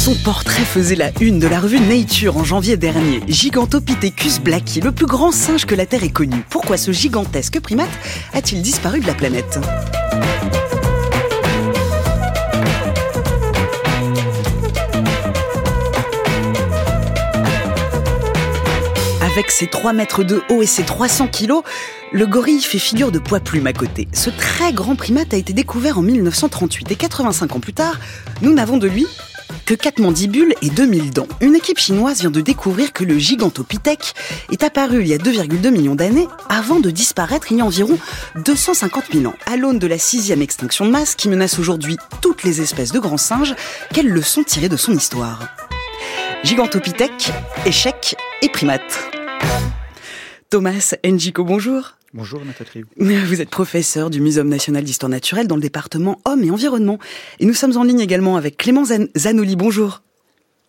Son portrait faisait la une de la revue Nature en janvier dernier. Gigantopithecus blacki, le plus grand singe que la Terre ait connu. Pourquoi ce gigantesque primate a-t-il disparu de la planète? Avec ses 3 mètres de haut et ses 300 kilos, le gorille fait figure de poids plume à côté. Ce très grand primate a été découvert en 1938 et 85 ans plus tard, nous n'avons de lui que 4 mandibules et 2000 dents. Une équipe chinoise vient de découvrir que le gigantopithèque est apparu il y a 2,2 millions d'années avant de disparaître il y a environ 250 000 ans. À l'aune de la sixième extinction de masse qui menace aujourd'hui toutes les espèces de grands singes, quelles leçons tirer de son histoire? Gigantopithèque, échec et primate. Thomas Njiko, bonjour. Bonjour Nathalie. Vous êtes professeur du Muséum national d'histoire naturelle dans le département Hommes et Environnement. Et nous sommes en ligne également avec Clément Zanoli. Bonjour.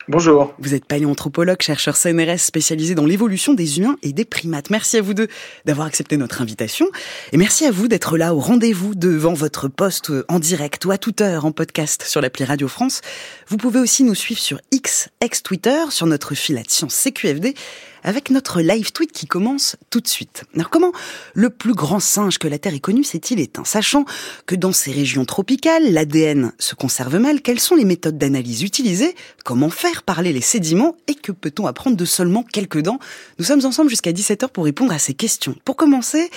Bonjour. Vous êtes paléanthropologue, chercheur CNRS spécialisé dans l'évolution des humains et des primates. Merci à vous deux d'avoir accepté notre invitation. Et merci à vous d'être là au rendez-vous devant votre poste en direct ou à toute heure en podcast sur l'appli Radio France. Vous pouvez aussi nous suivre sur X, ex-Twitter, sur notre fil à science CQFD avec notre live tweet qui commence tout de suite. Alors comment le plus grand singe que la Terre ait connu s'est-il éteint? Sachant que dans ces régions tropicales, l'ADN se conserve mal, quelles sont les méthodes d'analyse utilisées? Comment faire parler les sédiments? Et que peut-on apprendre de seulement quelques dents? Nous sommes ensemble jusqu'à 17h pour répondre à ces questions. Pour commencer,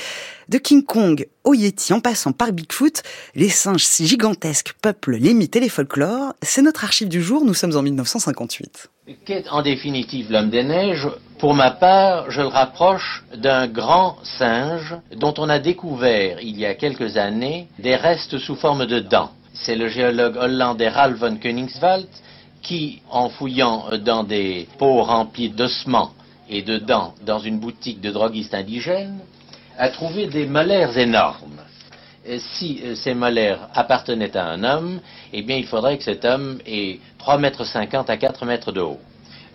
de King Kong au Yeti en passant par Bigfoot, les singes gigantesques peuplent les mythes et les folklores. C'est notre archive du jour, nous sommes en 1958. Qu'est en définitive l'homme des neiges? Pour ma part, je le rapproche d'un grand singe dont on a découvert il y a quelques années des restes sous forme de dents. C'est le géologue hollandais Ralph von Koningswald qui, en fouillant dans des pots remplis d'ossements et de dents dans une boutique de droguistes indigènes, a trouvé des molaires énormes. si euh, ces molaires appartenaient à un homme, eh bien, il faudrait que cet homme ait 3,50 mètres à 4 mètres de haut.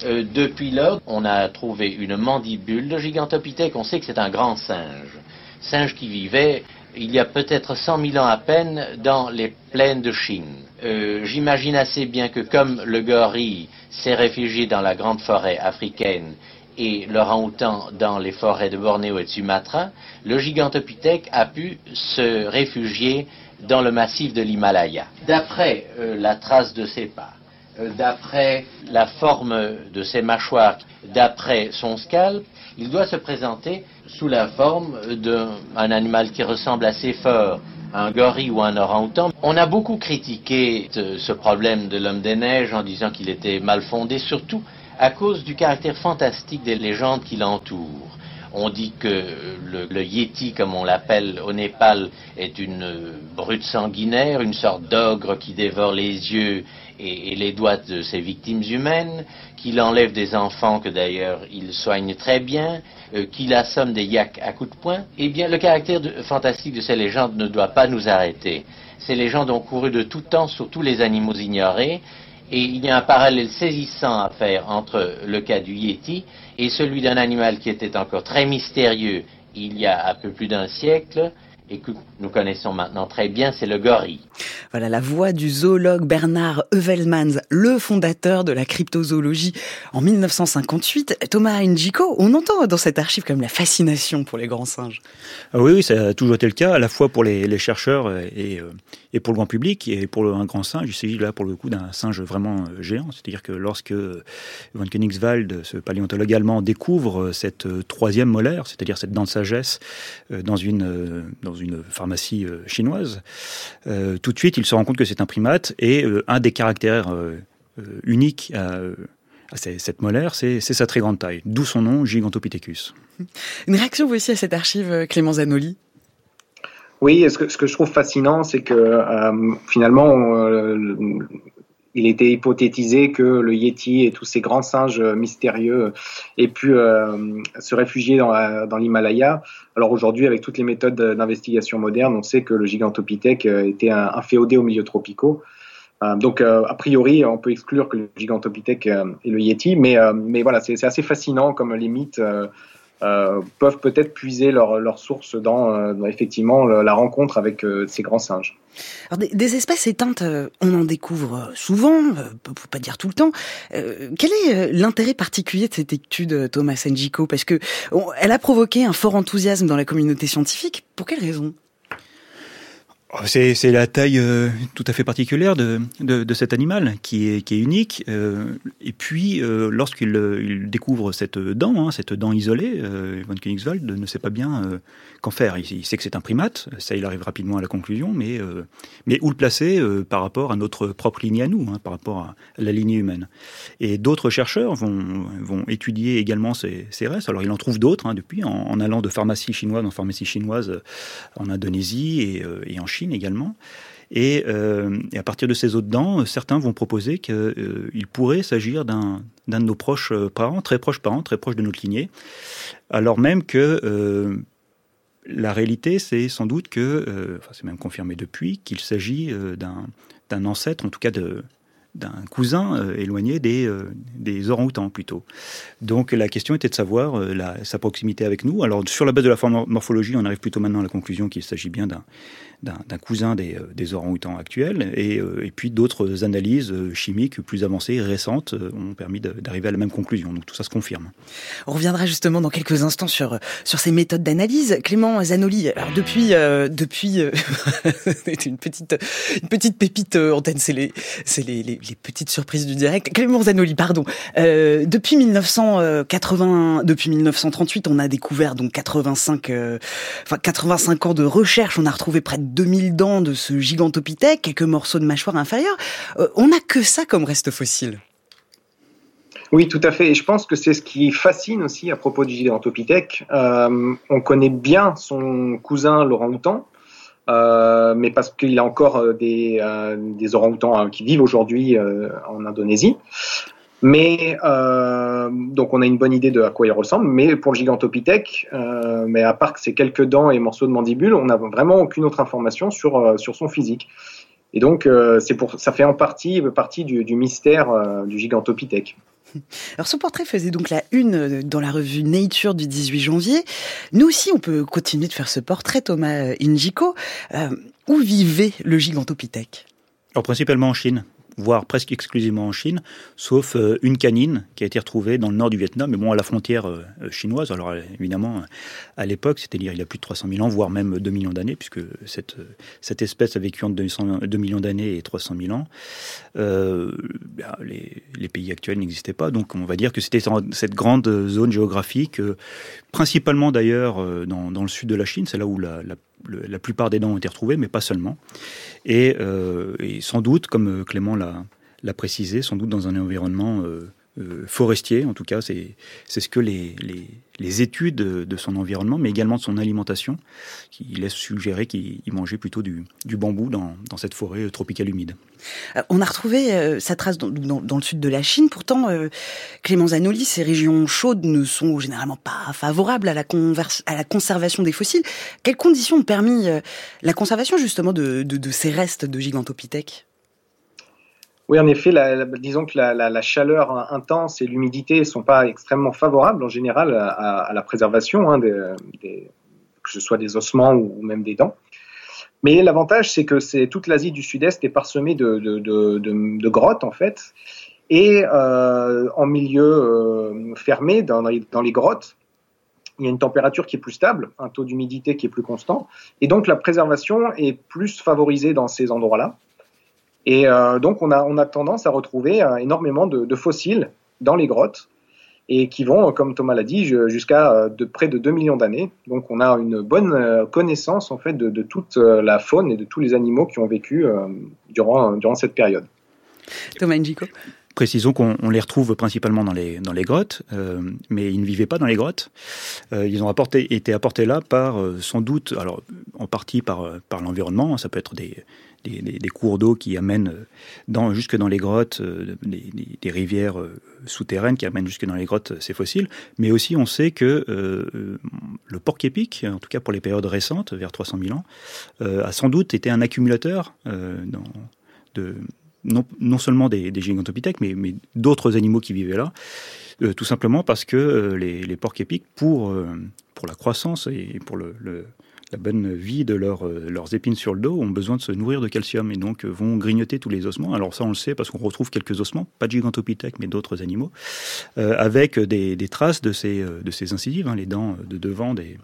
Euh, depuis lors, on a trouvé une mandibule de gigantopithèque. On sait que c'est un grand singe. Singe qui vivait il y a peut-être 100 000 ans à peine dans les plaines de Chine. Euh, j'imagine assez bien que comme le gorille s'est réfugié dans la grande forêt africaine et orang dans les forêts de Bornéo et de Sumatra, le gigantopithèque a pu se réfugier dans le massif de l'Himalaya. D'après euh, la trace de ses pas, euh, d'après la forme de ses mâchoires, d'après son scalp, il doit se présenter sous la forme d'un animal qui ressemble assez fort à un gorille ou un orang-outan. On a beaucoup critiqué ce problème de l'homme des neiges en disant qu'il était mal fondé, surtout à cause du caractère fantastique des légendes qui l'entourent. On dit que le, yéti, comme on l'appelle au Népal, est une brute sanguinaire, une sorte d'ogre qui dévore les yeux et, les doigts de ses victimes humaines, qu'il enlève des enfants que d'ailleurs il soigne très bien, euh, qu'il assomme des yaks à coups de poing. Eh bien, le caractère fantastique de ces légendes ne doit pas nous arrêter. Ces légendes ont couru de tout temps sur tous les animaux ignorés, et il y a un parallèle saisissant à faire entre le cas du Yéti et celui d'un animal qui était encore très mystérieux il y a un peu plus d'un siècle, et que nous connaissons maintenant très bien, c'est le gorille. Voilà la voix du zoologue Bernard Evelmans, le fondateur de la cryptozoologie en 1958. Thomas Njiko, on entend dans cette archive comme la fascination pour les grands singes. Ah oui, oui, ça a toujours été le cas, à la fois pour les, chercheurs et, euh, et, pour le grand public, et pour un grand singe. Il s'agit là pour le coup d'un singe vraiment euh, géant. C'est-à-dire que lorsque von Königswald, ce paléontologue allemand, découvre cette euh, troisième molaire, c'est-à-dire cette dent de sagesse, dans une, dans une pharmacie euh, chinoise, euh, tout de suite, il se rend compte que c'est un primate et euh, un des caractères uniques à, cette molaire, c'est sa très grande taille, d'où son nom Gigantopithecus. Une réaction vous aussi à cette archive, Clément Zanoli? Oui, ce que, ce que je trouve fascinant, c'est que finalement, il était hypothétisé que le Yeti et tous ces grands singes mystérieux aient pu se réfugier dans, l'Himalaya. Alors aujourd'hui, avec toutes les méthodes d'investigation modernes, on sait que le Gigantopithèque était un, féodé aux milieux tropicaux. donc, a priori, on peut exclure que le Gigantopithèque est le Yeti, mais, mais voilà, c'est assez fascinant comme les mythes euh, peuvent peut-être puiser leur, leur source dans, euh, effectivement la rencontre avec euh, ces grands singes. Alors des, espèces éteintes, on en découvre souvent, pour pas dire tout le temps. quel est l'intérêt particulier de cette étude, Thomas Njiko Parce que elle a provoqué un fort enthousiasme dans la communauté scientifique. Pour quelle raison? C'est la taille euh, tout à fait particulière de, cet animal qui est, unique. Euh, et puis, euh, lorsqu'il il découvre cette dent, hein, cette dent isolée, Von Königswald ne sait pas bien qu'en faire. Il, sait que c'est un primate, ça il arrive rapidement à la conclusion, mais, où le placer par rapport à notre propre lignée à nous, hein, par rapport à la lignée humaine. Et d'autres chercheurs vont, étudier également ces, restes. Alors, il en trouve d'autres hein, depuis, en, allant de pharmacie chinoise en pharmacie chinoise en Indonésie et en Chine également. Euh, et, à partir de ces autres dents, certains vont proposer qu'il euh, pourrait s'agir d'un de nos proches euh, parents, très proches parents, très proches de notre lignée, alors même que la réalité, c'est sans doute que, enfin c'est même confirmé depuis, qu'il s'agit d'un ancêtre, en tout cas de, d'un cousin éloigné des, des orang-outans plutôt. Donc la question était de savoir sa proximité avec nous. Alors sur la base de la morphologie, on arrive plutôt maintenant à la conclusion qu'il s'agit bien d'un d'un cousin des, des orang-outans actuels, et, et puis d'autres analyses chimiques plus avancées récentes ont permis d'arriver à la même conclusion. Donc tout ça se confirme. On reviendra justement dans quelques instants sur sur ces méthodes d'analyse. Clément Zanoli, alors depuis depuis une petite une petite pépite antenne, c'est les les, les les petites surprises du direct. Clément Zanoli, pardon. Euh, depuis 1980, depuis 1938, on a découvert donc 85, euh, enfin 85 ans de recherche. On a retrouvé près de 2000 dents de ce gigantopithèque, quelques morceaux de mâchoire inférieure. Euh, on n'a que ça comme reste fossile. Oui, tout à fait. Et je pense que c'est ce qui fascine aussi à propos du Gigantopithèque. on connaît bien son cousin Laurent Houtan, euh, mais parce qu'il y a encore euh, des, euh, des orang-outans hein, qui vivent aujourd'hui en Indonésie. Mais donc on a une bonne idée de à quoi il ressemble. Mais pour le Gigantopithèque, mais à part que c'est quelques dents et morceaux de mandibule, on n'a vraiment aucune autre information sur sur son physique. Et donc c'est pour ça fait en partie partie du, du mystère du Gigantopithèque. Alors ce portrait faisait donc la une euh, dans la revue Nature du 18 janvier. Nous aussi, on peut continuer de faire ce portrait, Thomas Injiko. Euh, où vivait le gigantopithèque? Alors principalement en Chine voire presque exclusivement en Chine, sauf euh, une canine qui a été retrouvée dans le nord du Vietnam, mais bon, à la frontière euh, euh, chinoise. Alors évidemment, à l'époque, c'est-à-dire il y a plus de 300 000 ans, voire même 2 millions d'années, puisque cette, cette espèce a vécu entre 2, millions d'années et 300 000 ans, ben, les, pays actuels n'existaient pas. Donc on va dire que c'était cette grande zone géographique, principalement d'ailleurs dans, le sud de la Chine, c'est là où la la plupart des dents ont été retrouvées, mais pas seulement. Et, euh, sans doute, comme Clément l'a précisé, sans doute dans un environnement euh, euh, forestier, en tout cas, c'est ce que les, les, études de son environnement, mais également de son alimentation, qui laissent suggérer qu'il mangeait plutôt du, du bambou dans, dans, cette forêt tropicale humide. Euh, on a retrouvé euh, sa trace dans, dans, le sud de la Chine. Pourtant, Clément Zanoli, ces régions chaudes ne sont généralement pas favorables à la, à la conservation des fossiles. Quelles conditions ont permis la conservation justement de, de, de ces restes de gigantopithèques? Oui, en effet, disons que la, chaleur intense et l'humidité ne sont pas extrêmement favorables en général à, la préservation, hein, que ce soit des ossements ou même des dents. Mais l'avantage, c'est que c'est toute l'Asie du Sud-Est est parsemée de, grottes en fait, et euh, en milieu euh, fermé, dans, dans les grottes, il y a une température qui est plus stable, un taux d'humidité qui est plus constant, et donc la préservation est plus favorisée dans ces endroits-là. Et euh, donc, on a, on a tendance à retrouver euh, énormément de, fossiles dans les grottes et qui vont, comme Thomas l'a dit, jusqu'à euh, de près de 2 millions d'années. Donc, on a une bonne connaissance en fait de, toute la faune et de tous les animaux qui ont vécu durant, durant cette période. Thomas Njiko Précisons qu'on les retrouve principalement dans les, dans les grottes, mais ils ne vivaient pas dans les grottes. ils ont apporté, été apportés là par, sans doute, alors en partie par, par l'environnement, ça peut être des, des, cours d'eau qui amènent dans, jusque dans les grottes, des, rivières souterraines qui amènent jusque dans les grottes ces fossiles. Mais aussi, on sait que le porc-épic, en tout cas pour les périodes récentes, vers 300 000 ans, a sans doute été un accumulateur de, non, non, seulement des, des gigantopithèques, mais, mais d'autres animaux qui vivaient là. Euh, tout simplement parce que euh, les, les porcs épiques, pour, euh, pour la croissance et pour le, la bonne vie de leur, leurs épines sur le dos, ont besoin de se nourrir de calcium et donc vont grignoter tous les ossements. Alors ça, on le sait parce qu'on retrouve quelques ossements, pas de gigantopithèques, mais d'autres animaux, avec des, traces de ces, de incisives, hein, les dents de devant des,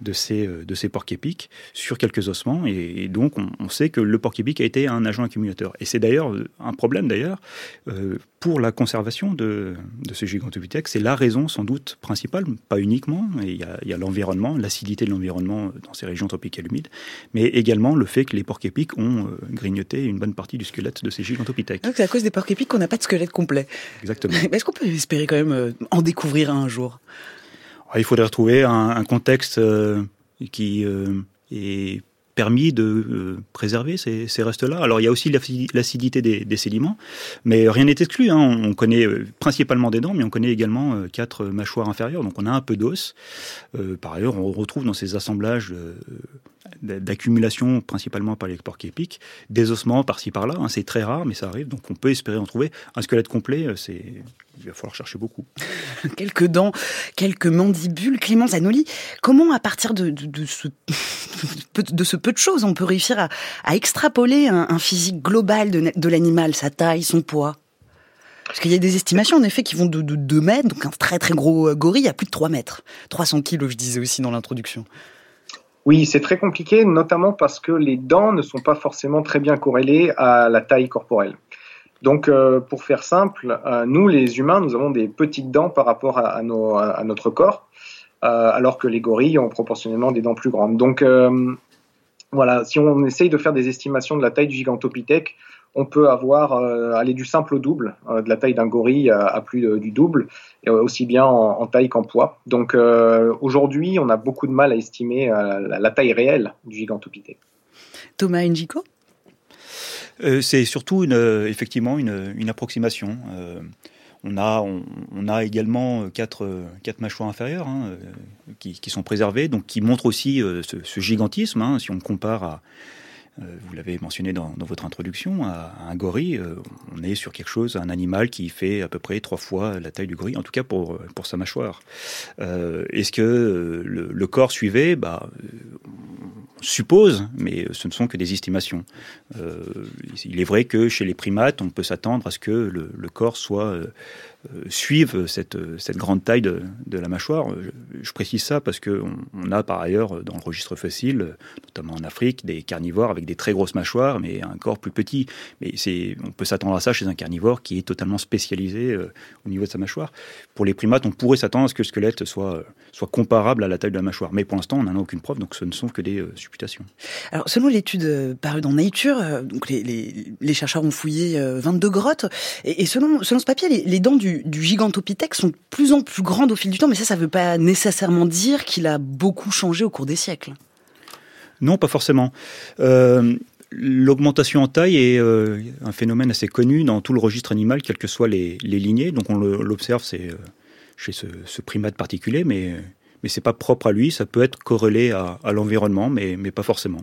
de ces, euh, de ces porcs-épics sur quelques ossements. Et, donc, on, sait que le porc-épic a été un agent accumulateur. Et c'est d'ailleurs euh, un problème, d'ailleurs, euh, pour la conservation de, de ce gigantopithèque. C'est la raison, sans doute, principale, pas uniquement. il y a, l'environnement, l'acidité de l'environnement dans ces régions tropicales humides, mais également le fait que les porcs-épics ont grignoté une bonne partie du squelette de ces gigantopithèques. Donc c'est à cause des porcs-épics qu'on n'a pas de squelette complet. Exactement. Est-ce qu'on peut espérer quand même en découvrir un jour? Il faudrait retrouver un, contexte euh, qui euh, est permis de euh, préserver ces, restes-là. Alors il y a aussi l'acidité des, sédiments, mais rien n'est exclu. Hein. On connaît principalement des dents, mais on connaît également quatre mâchoires inférieures, donc on a un peu d'os. par ailleurs, on retrouve dans ces assemblages d'accumulation principalement par les porcs épiques, des ossements par-ci par-là. Hein, c'est très rare, mais ça arrive. Donc on peut espérer en trouver un squelette complet. Euh, c'est il va falloir chercher beaucoup. quelques dents, quelques mandibules. Clément Zanoli, comment à partir de, ce, de ce peu de choses, on peut réussir à, extrapoler un, physique global de, l'animal, sa taille, son poids? Parce qu'il y a des estimations, en effet, qui vont de, de 2 mètres, donc un très très gros euh, gorille, à plus de 3 mètres. 300 kilos, je disais aussi dans l'introduction. Oui, c'est très compliqué, notamment parce que les dents ne sont pas forcément très bien corrélées à la taille corporelle. Donc, euh, pour faire simple, euh, nous, les humains, nous avons des petites dents par rapport à, notre corps, euh, alors que les gorilles ont proportionnellement des dents plus grandes. Donc, voilà, si on essaye de faire des estimations de la taille du gigantopithèque, on peut avoir euh, aller du simple au double, euh, de la taille d'un gorille à, plus du double, et aussi bien en, taille qu'en poids. Donc euh, aujourd'hui, on a beaucoup de mal à estimer la, taille réelle du gigantopithèque. Thomas Njiko? C'est surtout une, effectivement une, approximation. On a, on, a, également quatre, quatre mâchoires inférieures hein, qui, sont préservées, donc qui montrent aussi ce, gigantisme. Hein, si on compare à, euh, vous l'avez mentionné dans, votre introduction, à, un gorille, euh, on est sur quelque chose, un animal qui fait à peu près trois fois la taille du gorille, en tout cas pour, pour sa mâchoire. Euh, est-ce que le, corps suivait bah, suppose, mais ce ne sont que des estimations. il est vrai que chez les primates, on peut s'attendre à ce que le corps soit euh, suivent cette, grande taille de, la mâchoire. Je, précise ça parce qu'on on a par ailleurs dans le registre fossile, notamment en Afrique, des carnivores avec des très grosses mâchoires, mais un corps plus petit. Mais on peut s'attendre à ça chez un carnivore qui est totalement spécialisé euh, au niveau de sa mâchoire. Pour les primates, on pourrait s'attendre à ce que le squelette soit, soit comparable à la taille de la mâchoire. Mais pour l'instant, on n'en a aucune preuve, donc ce ne sont que des euh, Alors, selon l'étude parue dans Nature, donc les, les, les, chercheurs ont fouillé 22 grottes, et, et selon, selon ce papier, les, les dents du, du, gigantopithèque sont de plus en plus grandes au fil du temps, mais ça, ça ne veut pas nécessairement dire qu'il a beaucoup changé au cours des siècles. Non, pas forcément. Euh, l'augmentation en taille est euh, un phénomène assez connu dans tout le registre animal, quelles que soient les, lignées. Donc on l'observe c'est euh, chez ce, primate particulier, mais, mais ce n'est pas propre à lui. Ça peut être corrélé à, l'environnement, mais, mais pas forcément.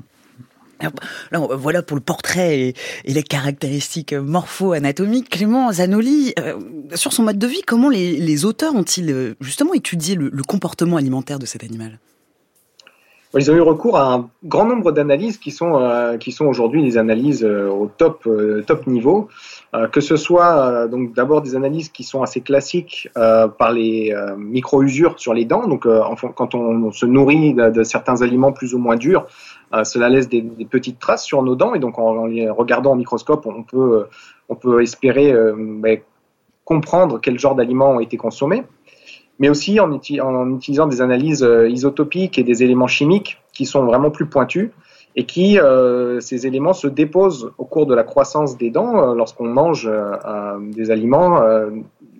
Voilà pour le portrait et, les caractéristiques morpho-anatomiques. Clément Zanoli, euh, sur son mode de vie, comment les, auteurs ont-ils euh, justement étudié le, comportement alimentaire de cet animal? Ils ont eu recours à un grand nombre d'analyses qui sont, euh, qui sont aujourd'hui des analyses au top, top niveau, que ce soit donc d'abord des analyses qui sont assez classiques par les micro-usures sur les dents, donc quand on, se nourrit de, certains aliments plus ou moins durs, euh, cela laisse des, petites traces sur nos dents. Et donc en, les regardant au microscope, on peut, euh, on peut espérer euh, ben, comprendre quel genre d'aliments ont été consommés, mais aussi en, utilisant des analyses isotopiques et des éléments chimiques qui sont vraiment plus pointus et qui, ces éléments se déposent au cours de la croissance des dents lorsqu'on mange des aliments.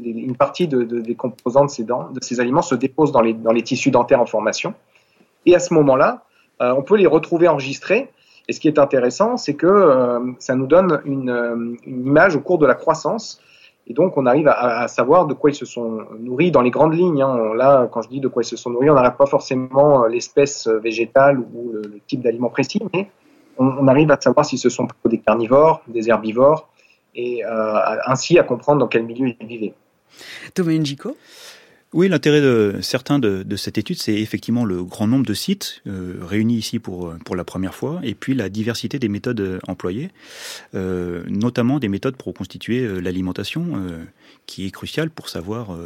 une partie de, des composants de ces, dents, de ces aliments se dépose dans les, dans les tissus dentaires en formation. Et à ce moment-là, euh, on peut les retrouver enregistrés Et ce qui est intéressant, c'est que ça nous donne une, image au cours de la croissance. Et donc, on arrive à, savoir de quoi ils se sont nourris dans les grandes lignes. Hein. Là, quand je dis de quoi ils se sont nourris, on n'arrête pas forcément l'espèce végétale ou le, le type d'aliment précis, mais on, arrive à savoir si ce sont des carnivores, des herbivores, et euh, ainsi à comprendre dans quel milieu ils vivaient. Thomas Njiko? Oui, l'intérêt de certains de, cette étude, c'est effectivement le grand nombre de sites euh, réunis ici pour, pour la première fois, et puis la diversité des méthodes euh, employées, euh, notamment des méthodes pour constituer l'alimentation, qui est cruciale pour savoir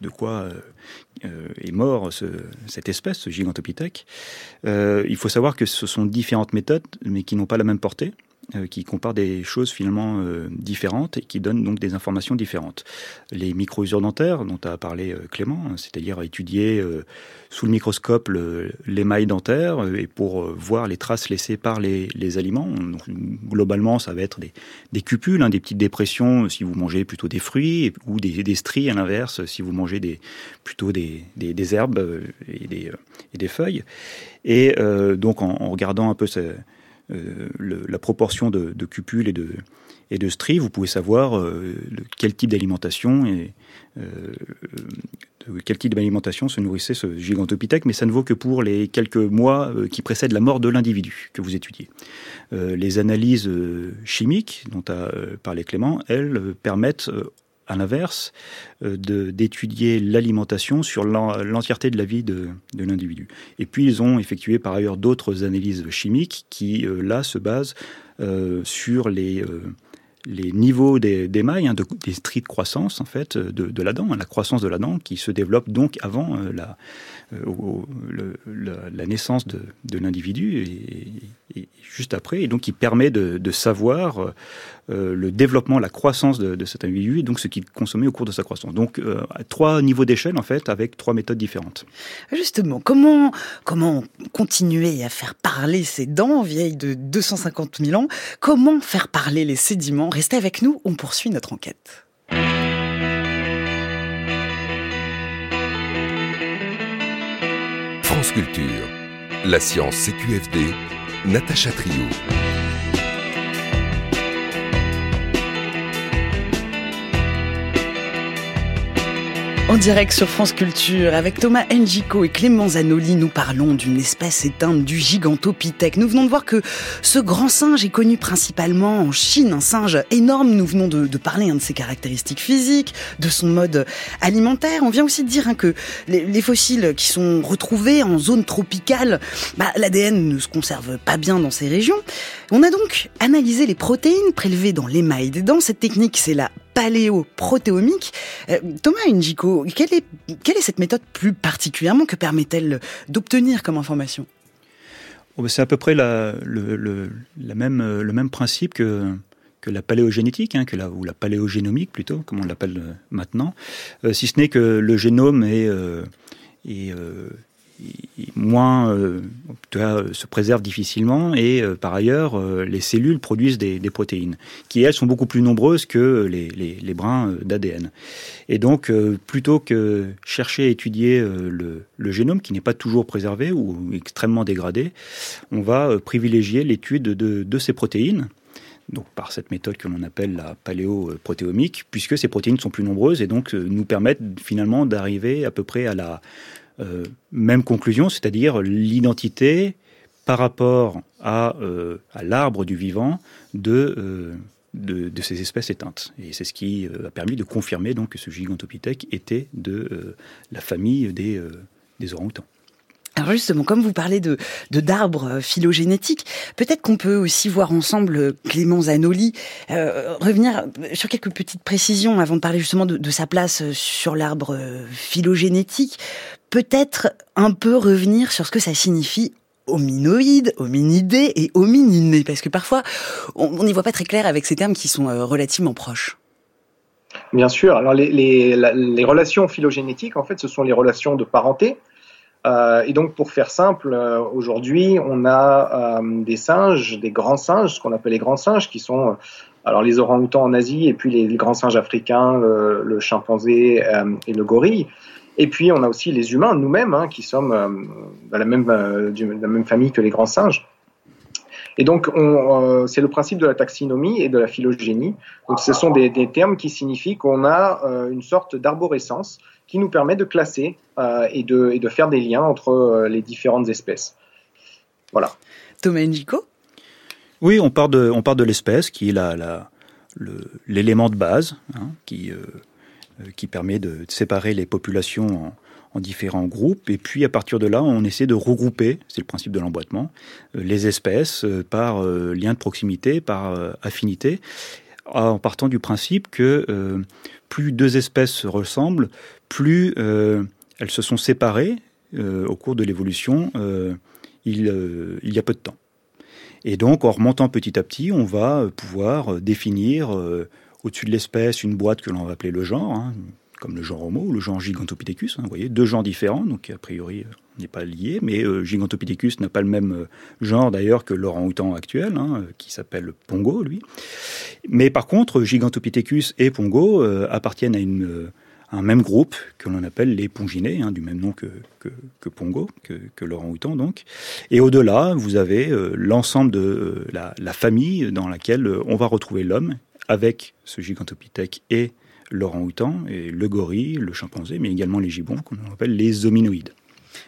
de quoi est mort ce, cette espèce, ce gigantopithèque. il faut savoir que ce sont différentes méthodes, mais qui n'ont pas la même portée. Euh, qui comparent des choses finalement euh, différentes et qui donnent donc des informations différentes. Les micro-usures dentaires dont a parlé euh, Clément, c'est-à-dire étudier sous le microscope l'émail dentaire et pour voir les traces laissées par les, les aliments. Donc, globalement, ça va être des, cupules, hein, des petites dépressions si vous mangez plutôt des fruits ou des, stries à l'inverse si vous mangez plutôt des, herbes et des, feuilles. Et donc en, en regardant un peu ce, euh, le, la proportion de, cupules et de, et de stries, vous pouvez savoir euh, quel type d'alimentation et euh, de quel type d'alimentation se nourrissait ce gigantopithèque, mais ça ne vaut que pour les quelques mois qui précèdent la mort de l'individu que vous étudiez. les analyses chimiques dont a parlé Clément, elles permettent à l'inverse, euh, d'étudier l'alimentation sur l'entièreté de la vie de, de l'individu. Et puis ils ont effectué par ailleurs d'autres analyses chimiques qui, euh, là, se basent euh, sur les, les niveaux des, des mailles, hein, de, des stries de croissance en fait de, de, la dent, hein, la croissance de la dent qui se développe donc avant la, le, la, naissance de, l'individu et, juste après, et donc qui permet de, savoir euh, le développement, la croissance de, cet individu et donc ce qu'il consommait au cours de sa croissance. Donc euh, trois niveaux d'échelle en fait, avec trois méthodes différentes. Justement, comment comment continuer à faire parler ces dents vieilles de 250 000 ans? Comment faire parler les sédiments? Restez avec nous, on poursuit notre enquête. France Culture, la science CQFD, Natacha Trio. En direct sur France Culture, avec Thomas Njiko et Clément Zanoli, nous parlons d'une espèce éteinte du gigantopithèque. Nous venons de voir que ce grand singe est connu principalement en Chine, un singe énorme. Nous venons de, parler hein, de ses caractéristiques physiques, de son mode alimentaire. On vient aussi de dire hein, que les, les, fossiles qui sont retrouvés en zone tropicale, bah, l'ADN ne se conserve pas bien dans ces régions. On a donc analysé les protéines prélevées dans l'émail des dents. Cette technique, c'est la paléoprotéomique. Euh, Thomas Njiko, quelle est, cette méthode plus particulièrement que permet-elle d'obtenir comme information? Oh, C'est à peu près la, le, même, principe que, la paléogénétique, hein, ou la paléogénomique plutôt, comme on l'appelle euh, maintenant, euh, si ce n'est que le génome est, euh, euh, moins euh, se préserve difficilement et euh, par ailleurs euh, les cellules produisent des, protéines qui elles sont beaucoup plus nombreuses que les, brins d'ADN et donc euh, plutôt que chercher à étudier euh, le, génome qui n'est pas toujours préservé ou extrêmement dégradé on va euh, privilégier l'étude de, de ces protéines donc par cette méthode que l'on appelle la paléoprotéomique, puisque ces protéines sont plus nombreuses et donc nous permettent finalement d'arriver à peu près à la euh, même conclusion, c'est-à-dire l'identité par rapport à, euh, l'arbre du vivant de, euh, de, de, ces espèces éteintes. Et c'est ce qui a permis de confirmer donc que ce gigantopithèque était de la famille des, des orang-outans. Alors justement, comme vous parlez de d'arbres phylogénétiques, peut-être qu'on peut aussi voir ensemble Clément Zanoli euh, revenir sur quelques petites précisions avant de parler justement de, sa place sur l'arbre phylogénétique. Peut-être un peu revenir sur ce que ça signifie hominoïde, hominidé et homininé, parce que parfois on n'y voit pas très clair avec ces termes qui sont euh, relativement proches. Bien sûr. Alors les relations phylogénétiques, en fait, ce sont les relations de parenté. Euh, et donc, pour faire simple, euh, aujourd'hui, on a euh, des singes, des grands singes, ce qu'on appelle les grands singes, qui sont alors les orang-outans en Asie, et puis les, grands singes africains, le, chimpanzé et le gorille. Et puis, on a aussi les humains, nous-mêmes, hein, qui sommes de la même famille que les grands singes. Et donc, c'est le principe de la taxinomie et de la phylogénie. Donc, ce sont des, termes qui signifient qu'on a une sorte d'arborescence qui nous permet de classer et de, et, de, faire des liens entre les différentes espèces. Voilà. Thomas Engico Oui, on part de, on part de l'espèce qui est la, l'élément de base hein, qui, euh, euh, qui permet de séparer les populations en, différents groupes. Et puis à partir de là, on essaie de regrouper, c'est le principe de l'emboîtement, euh, les espèces par lien de proximité, par affinité, en partant du principe que plus deux espèces se ressemblent, plus elles se sont séparées au cours de l'évolution il, il y a peu de temps. Et donc, en remontant petit à petit, on va euh, pouvoir euh, définir euh, au-dessus de l'espèce une boîte que l'on va appeler le genre, hein, comme le genre Homo ou le genre Gigantopithecus. Hein, vous voyez, deux genres différents, donc a priori, on n'est pas lié, mais Gigantopithecus n'a pas le même genre d'ailleurs que l'orang-outan actuel, hein, qui s'appelle Pongo, lui. Mais par contre, Gigantopithecus et Pongo appartiennent à une un même groupe que l'on appelle les ponginés, hein, du même nom que, Pongo, que, que Laurent-Outan donc. Et au-delà, vous avez euh, l'ensemble de euh, la, famille dans laquelle euh, on va retrouver l'homme avec ce gigantopithèque et Laurent-Outan, et le gorille, le chimpanzé, mais également les gibbons, qu'on appelle les hominoïdes.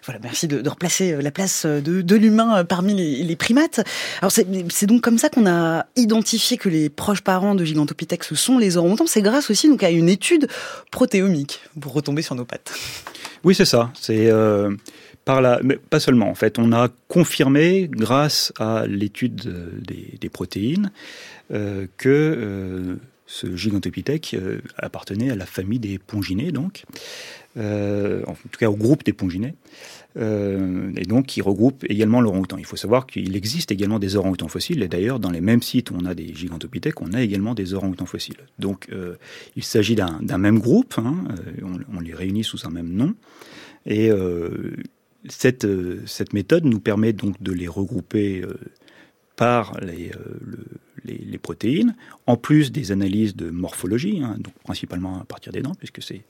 Voilà, merci de, replacer euh, la place euh, de, l'humain euh, parmi les, primates. Alors c'est donc comme ça qu'on a identifié que les proches parents de Gigantopithèque ce sont les orang C'est grâce aussi donc à une étude protéomique pour retomber sur nos pattes. Oui, c'est ça. C'est par là, mais pas seulement. En fait, on a confirmé grâce à l'étude des, protéines que ce gigantopithèque appartenait à la famille des ponginés, donc. Euh, en tout cas au groupe des ponginés, euh, et donc qui regroupe également l'orang-outan. Il faut savoir qu'il existe également des orang-outans fossiles, et d'ailleurs dans les mêmes sites où on a des gigantopithèques, on a également des orang-outans fossiles. Donc euh, il s'agit d'un même groupe, hein, on, les réunit sous un même nom, et cette méthode nous permet donc de les regrouper par les, les, protéines, en plus des analyses de morphologie, hein, donc principalement à partir des dents, puisque c'est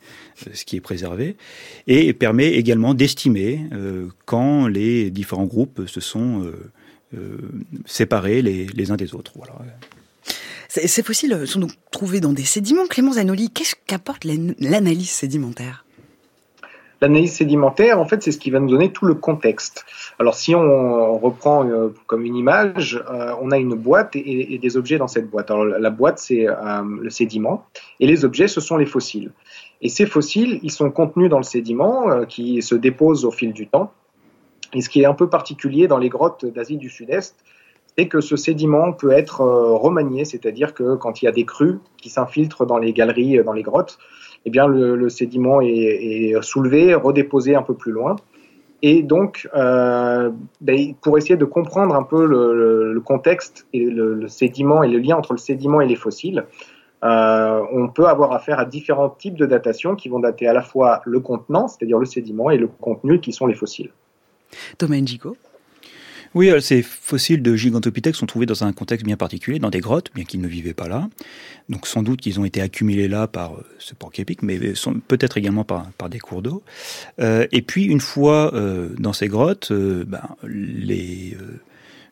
euh, ce qui est préservé, et permet également d'estimer euh, quand les différents groupes se sont euh, séparés les, uns des autres. Ces fossiles sont donc trouvés dans des sédiments. Clément Zanoli, qu'est-ce qu'apporte l'analyse sédimentaire? L'analyse sédimentaire, en fait, c'est ce qui va nous donner tout le contexte. Alors, si on, reprend euh, comme une image, euh, on a une boîte et, des objets dans cette boîte. La boîte, c'est euh, le sédiment, et les objets, ce sont les fossiles. Et ces fossiles, ils sont contenus dans le sédiment qui se dépose au fil du temps. Et ce qui est un peu particulier dans les grottes d'Asie du Sud-Est, c'est que ce sédiment peut être remanié, c'est-à-dire que quand il y a des crues qui s'infiltrent dans les galeries, dans les grottes, eh bien le, sédiment est, soulevé, redéposé un peu plus loin. Et donc, euh, ben, pour essayer de comprendre un peu le, contexte et le, sédiment et le lien entre le sédiment et les fossiles, euh, on peut avoir affaire à différents types de datation qui vont dater à la fois le contenant, c'est-à-dire le sédiment, et le contenu qui sont les fossiles. Thomas Njigo oui, euh, ces fossiles de Gigantopithèque sont trouvés dans un contexte bien particulier, dans des grottes, bien qu'ils ne vivaient pas là. Donc sans doute qu'ils ont été accumulés là par euh, ce porc épic, mais peut-être également par, des cours d'eau. Euh, et puis une fois dans ces grottes, ben, les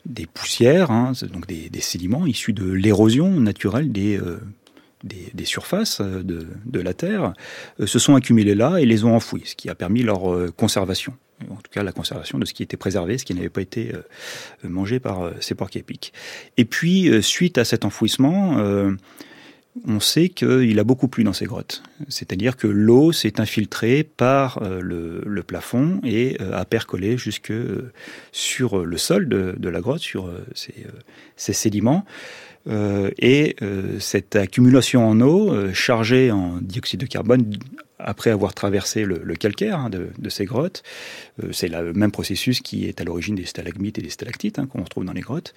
des poussières, hein, donc des, sédiments issus de l'érosion naturelle des, surfaces de la Terre, se sont accumulés là et les ont enfouis, ce qui a permis leur conservation en tout cas la conservation de ce qui était préservé, ce qui n'avait pas été euh, mangé par euh, ces porcs épics. Et puis, euh, suite à cet enfouissement, on sait qu'il a beaucoup plu dans ces grottes. C'est-à-dire que l'eau s'est infiltrée par le, plafond et a percolé jusque sur le sol de, la grotte, sur ces sédiments. et cette accumulation en eau, chargée en dioxyde de carbone, après avoir traversé le, calcaire hein, de, ces grottes, euh, c'est le même processus qui est à l'origine des stalagmites et des stalactites hein, qu'on retrouve dans les grottes,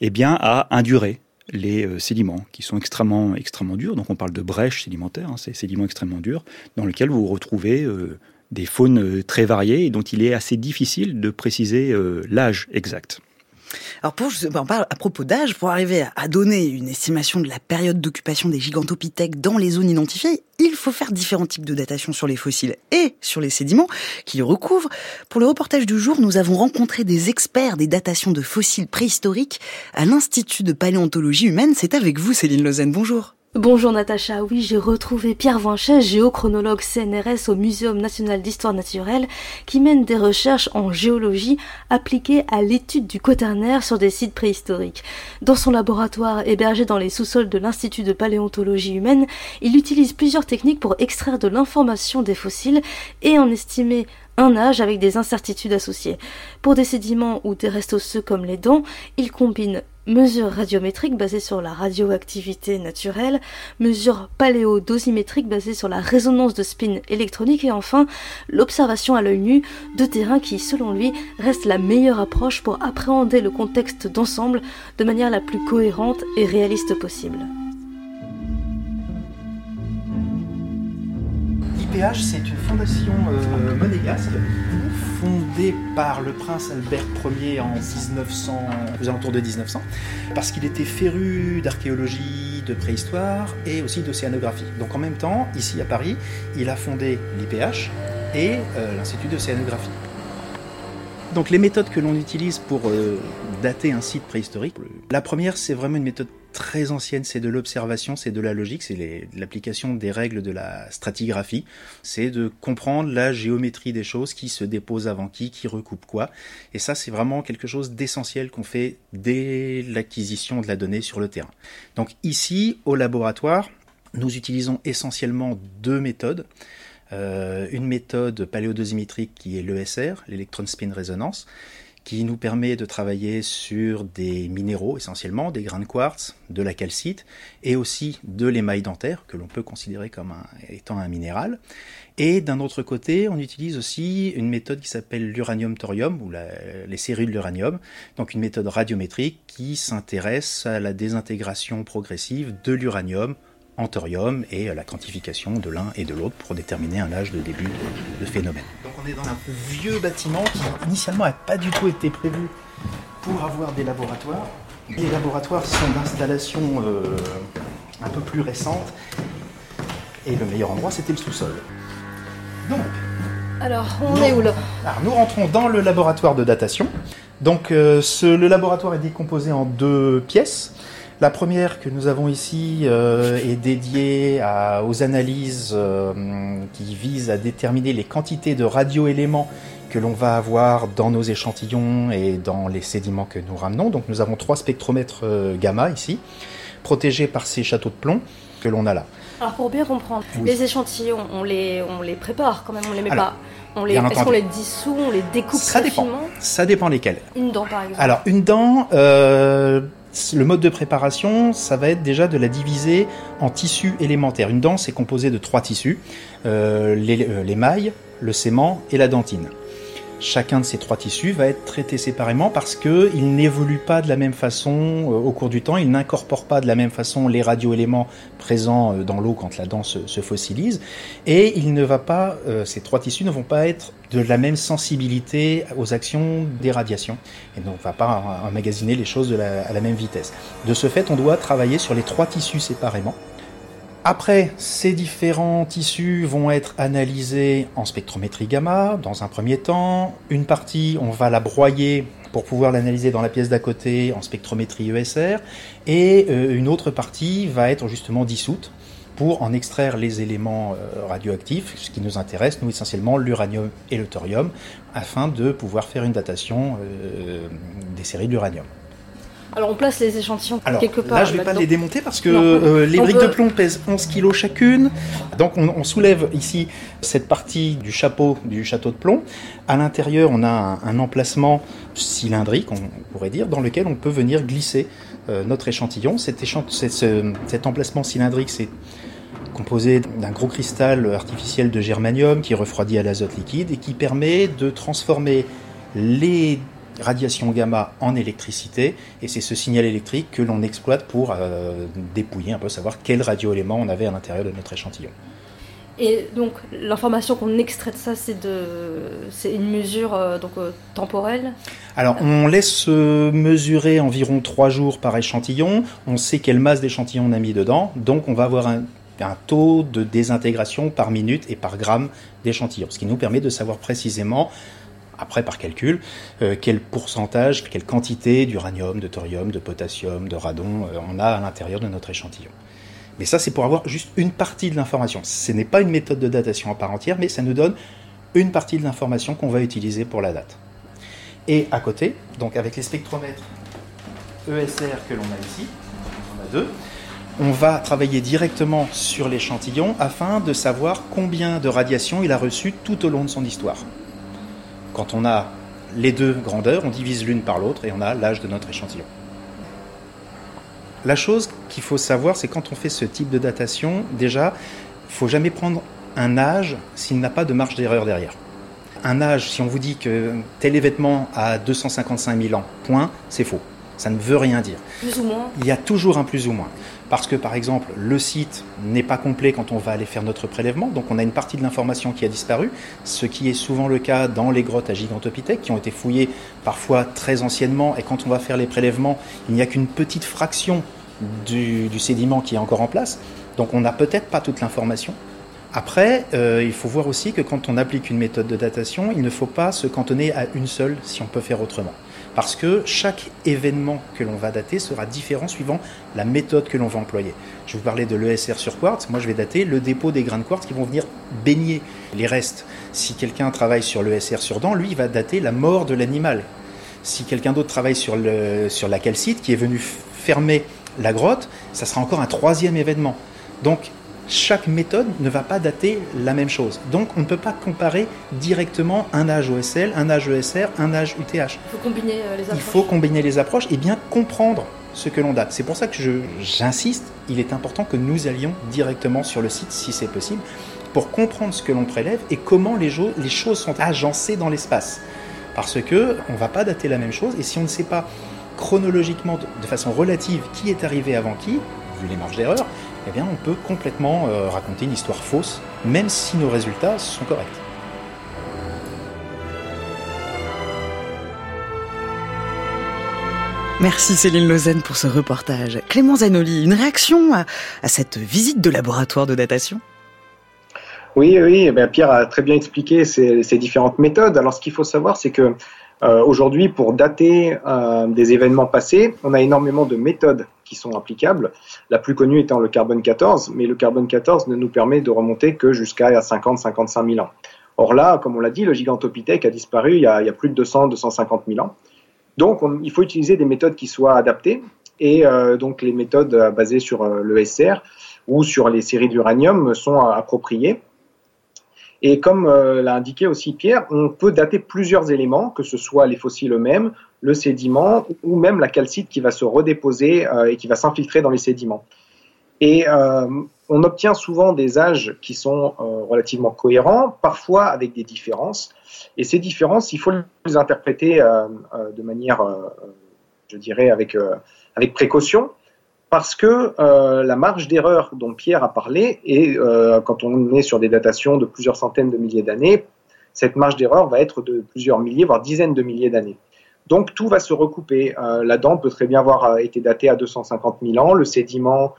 eh bien, a induré les euh, sédiments qui sont extrêmement, extrêmement durs. Donc on parle de brèches sédimentaires, hein, ces sédiments extrêmement durs, dans lesquels vous retrouvez euh, des faunes très variées et dont il est assez difficile de préciser l'âge exact. Alors pour, on parle à propos d'âge, pour arriver à donner une estimation de la période d'occupation des gigantopithèques dans les zones identifiées, il faut faire différents types de datation sur les fossiles et sur les sédiments qui les recouvrent. Pour le reportage du jour, nous avons rencontré des experts des datations de fossiles préhistoriques à l'Institut de paléontologie humaine. C'est avec vous Céline Lausanne. Bonjour. Bonjour Natacha, oui j'ai retrouvé Pierre Vanchet, géochronologue CNRS au Muséum national d'histoire naturelle, qui mène des recherches en géologie appliquées à l'étude du quaternaire sur des sites préhistoriques. Dans son laboratoire hébergé dans les sous-sols de l'Institut de paléontologie humaine, il utilise plusieurs techniques pour extraire de l'information des fossiles et en estimer un âge avec des incertitudes associées. Pour des sédiments ou des restes osseux comme les dents, il combine mesures radiométriques basées sur la radioactivité naturelle, mesures paléodosimétriques basées sur la résonance de spin électronique. Et enfin l'observation à l'œil nu de terrain qui, selon lui, reste la meilleure approche pour appréhender le contexte d'ensemble de manière la plus cohérente et réaliste possible. IPH, c'est une fondation euh, monégasque fondée par le prince Albert Ier en 1900, aux alentours de 1900, parce qu'il était féru d'archéologie, de préhistoire et aussi d'océanographie. Donc en même temps, ici à Paris, il a fondé l'IPH et euh, l'Institut d'océanographie. Donc les méthodes que l'on utilise pour euh, dater un site préhistorique, la première c'est vraiment une méthode très ancienne, c'est de l'observation, c'est de la logique, c'est l'application des règles de la stratigraphie, c'est de comprendre la géométrie des choses, qui se dépose avant qui, qui recoupe quoi. Et ça, c'est vraiment quelque chose d'essentiel qu'on fait dès l'acquisition de la donnée sur le terrain. Donc ici, au laboratoire, nous utilisons essentiellement deux méthodes. Euh, une méthode paléodosimétrique qui est l'ESR, l'Electron Spin Resonance, qui nous permet de travailler sur des minéraux essentiellement, des grains de quartz, de la calcite et aussi de l'émail dentaire que l'on peut considérer comme étant un minéral. Et d'un autre côté, on utilise aussi une méthode qui s'appelle l'uranium-thorium ou les séries de l'uranium, donc une méthode radiométrique qui s'intéresse à la désintégration progressive de l'uranium en thorium et à la quantification de l'un et de l'autre pour déterminer un âge de début de, phénomène. Donc on est dans un vieux bâtiment qui initialement n'a pas du tout été prévu pour avoir des laboratoires. Les laboratoires sont d'installation euh, un peu plus récente et le meilleur endroit c'était le sous-sol. Donc, alors on est où là alors, Nous rentrons dans le laboratoire de datation. Donc euh, ce, le laboratoire est décomposé en deux pièces. La première que nous avons ici euh, est dédiée aux analyses euh, qui visent à déterminer les quantités de radioéléments que l'on va avoir dans nos échantillons et dans les sédiments que nous ramenons. Donc nous avons trois spectromètres euh, gamma ici, protégés par ces châteaux de plomb que l'on a là. Alors pour bien comprendre, les échantillons, on les, on les prépare quand même, on les met pas. On les, est-ce qu'on les dissout, on les découpe Ça dépend. Ça dépend lesquels. Une dent par exemple. Alors une dent, le mode de préparation, ça va être déjà de la diviser en tissus élémentaires. Une dent, c'est composé de trois tissus, euh, euh, l'émail, le sément et la dentine. Chacun de ces trois tissus va être traité séparément parce qu'il n'évolue pas de la même façon euh, au cours du temps, il n'incorpore pas de la même façon les radioéléments présents euh, dans l'eau quand la dent se, fossilise, et il ne va pas, euh, ces trois tissus ne vont pas être de la même sensibilité aux actions des radiations, et donc on ne va pas emmagasiner les choses à la même vitesse. De ce fait, on doit travailler sur les trois tissus séparément. Après, ces différents tissus vont être analysés en spectrométrie gamma dans un premier temps. Une partie, on va la broyer pour pouvoir l'analyser dans la pièce d'à côté en spectrométrie ESR. Et euh, une autre partie va être justement dissoute pour en extraire les éléments euh, radioactifs, ce qui nous intéresse, nous essentiellement l'uranium et le thorium, afin de pouvoir faire une datation euh, des séries d'uranium. Alors on place les échantillons quelque part. Là, je ne vais pas les démonter parce que euh, les briques de plomb pèsent 11 kg chacune. Donc on, soulève ici cette partie du chapeau du château de plomb. À l'intérieur, on a un, emplacement cylindrique, on pourrait dire, dans lequel on peut venir glisser euh, notre échantillon. Cet, cet emplacement cylindrique, c'est composé d'un gros cristal artificiel de germanium qui refroidit à l'azote liquide et qui permet de transformer les radiation gamma en électricité, et c'est ce signal électrique que l'on exploite pour euh, dépouiller un peu, savoir quel radioélément on avait à l'intérieur de notre échantillon. Et donc l'information qu'on extrait de ça, c'est de, c'est une mesure euh, donc euh, temporelle? Alors on laisse mesurer environ trois jours par échantillon. On sait quelle masse d'échantillon on a mis dedans, donc on va avoir un, un taux de désintégration par minute et par gramme d'échantillon, ce qui nous permet de savoir précisément après par calcul, euh, quel pourcentage, quelle quantité d'uranium, de thorium, de potassium, de radon on a à l'intérieur de notre échantillon. Mais ça, c'est pour avoir juste une partie de l'information. Ce n'est pas une méthode de datation à part entière, mais ça nous donne une partie de l'information qu'on va utiliser pour la date. Et à côté, donc avec les spectromètres ESR que l'on a ici, on a deux, on va travailler directement sur l'échantillon afin de savoir combien de radiation il a reçu tout au long de son histoire. Quand on a les deux grandeurs, on divise l'une par l'autre et on a l'âge de notre échantillon. La chose qu'il faut savoir, c'est quand on fait ce type de datation, déjà, il faut jamais prendre un âge s'il n'a pas de marge d'erreur derrière. Un âge, si on vous dit que tel événement a 255 000 ans, point, c'est faux. Ça ne veut rien dire. Plus ou moins Il y a toujours un plus ou moins. Parce que, par exemple, le site n'est pas complet quand on va aller faire notre prélèvement, donc on a une partie de l'information qui a disparu, ce qui est souvent le cas dans les grottes à Gigantopithèque, qui ont été fouillées parfois très anciennement, et quand on va faire les prélèvements, il n'y a qu'une petite fraction du, sédiment qui est encore en place, donc on n'a peut-être pas toute l'information. Après, euh, il faut voir aussi que quand on applique une méthode de datation, il ne faut pas se cantonner à une seule si on peut faire autrement parce que chaque événement que l'on va dater sera différent suivant la méthode que l'on va employer. Je vous parlais de l'ESR sur quartz, moi je vais dater le dépôt des grains de quartz qui vont venir baigner les restes. Si quelqu'un travaille sur l'ESR sur dents, lui va dater la mort de l'animal. Si quelqu'un d'autre travaille sur, le, sur la calcite qui est venu fermer la grotte, ça sera encore un troisième événement. Donc chaque méthode ne va pas dater la même chose. Donc on ne peut pas comparer directement un âge OSL, un âge ESR, un âge UTH. Il faut combiner euh, les approches. Il faut combiner les approches et bien comprendre ce que l'on date. C'est pour ça que j'insiste, il est important que nous allions directement sur le site si c'est possible pour comprendre ce que l'on prélève et comment les, les choses sont agencées dans l'espace. Parce que on ne va pas dater la même chose et si on ne sait pas chronologiquement, de façon relative, qui est arrivé avant qui, vu les marges d'erreur, eh bien, on peut complètement euh, raconter une histoire fausse, même si nos résultats sont corrects. Merci Céline Lausanne pour ce reportage. Clément Zanoli, une réaction à, cette visite de laboratoire de datation Oui, oui, eh Pierre a très bien expliqué ces, ces différentes méthodes. Alors ce qu'il faut savoir, c'est que euh, aujourd'hui, pour dater euh, des événements passés, on a énormément de méthodes qui sont applicables. La plus connue étant le carbone 14, mais le carbone 14 ne nous permet de remonter que jusqu'à 50-55 000 ans. Or là, comme on l'a dit, le gigantopithèque a disparu il y a, plus de 200-250 000 ans. Donc, il faut utiliser des méthodes qui soient adaptées. Et euh, donc, les méthodes basées sur le SR ou sur les séries d'uranium sont appropriées. Et comme euh, l'a indiqué aussi Pierre, on peut dater plusieurs éléments, que ce soit les fossiles eux-mêmes, le sédiment ou même la calcite qui va se redéposer euh, et qui va s'infiltrer dans les sédiments. Et euh, on obtient souvent des âges qui sont relativement cohérents, parfois avec des différences. Et ces différences, il faut les interpréter de manière, je dirais, avec, avec précaution parce que euh, la marge d'erreur dont Pierre a parlé, et euh, quand on est sur des datations de plusieurs centaines de milliers d'années, cette marge d'erreur va être de plusieurs milliers, voire dizaines de milliers d'années. Donc tout va se recouper. Euh, la dent peut très bien avoir été datée à 250 000 ans, le sédiment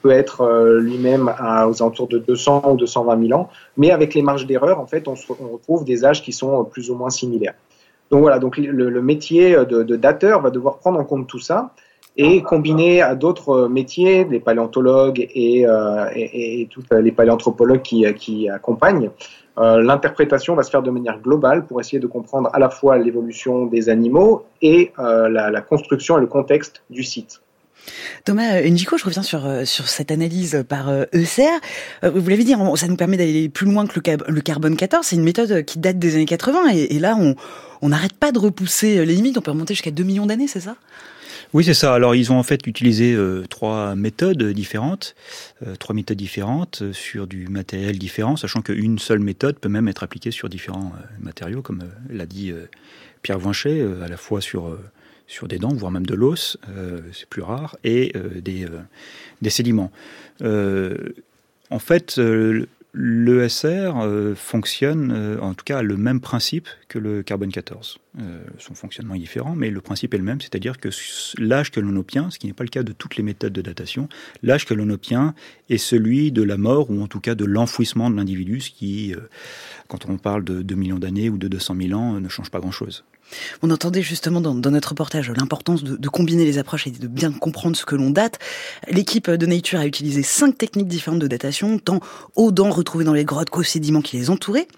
peut être lui-même aux alentours de 200 ou 220 000 ans, mais avec les marges d'erreur, en fait, on, retrouve des âges qui sont plus ou moins similaires. Donc voilà, donc le, métier de, de dateur va devoir prendre en compte tout ça et combiné à d'autres métiers, les paléontologues et, euh, et, tous les paléanthropologues qui, qui accompagnent, euh, l'interprétation va se faire de manière globale pour essayer de comprendre à la fois l'évolution des animaux et euh, la, construction et le contexte du site. Thomas Njiko, je reviens sur, sur cette analyse par ECR. Vous l'avez dit, ça nous permet d'aller plus loin que le, carbone 14. C'est une méthode qui date des années 80 et, et là, on n'arrête pas de repousser les limites. On peut remonter jusqu'à 2 millions d'années, c'est ça? Oui, c'est ça. Alors, ils ont en fait utilisé euh, trois méthodes différentes, euh, trois méthodes différentes euh, sur du matériel différent, sachant qu'une seule méthode peut même être appliquée sur différents matériaux, comme l'a dit Pierre Voinchet, à la fois sur sur des dents, voire même de l'os, c'est plus rare, et des, des sédiments. en fait, L'ESR euh, fonctionne, euh, en tout cas, le même principe que le carbone 14. Euh, son fonctionnement est différent, mais le principe est le même, c'est-à-dire que l'âge que l'on obtient, ce qui n'est pas le cas de toutes les méthodes de datation, l'âge que l'on obtient est celui de la mort ou en tout cas de l'enfouissement de l'individu, ce qui, quand on parle de 2 millions d'années ou de 200 000 ans, ne change pas grand-chose. On entendait justement dans, notre reportage l'importance de, combiner les approches et de bien comprendre ce que l'on date. L'équipe de Nature a utilisé cinq techniques différentes de datation, tant aux dents retrouvées dans les grottes qu'aux sédiments qui les entouraient.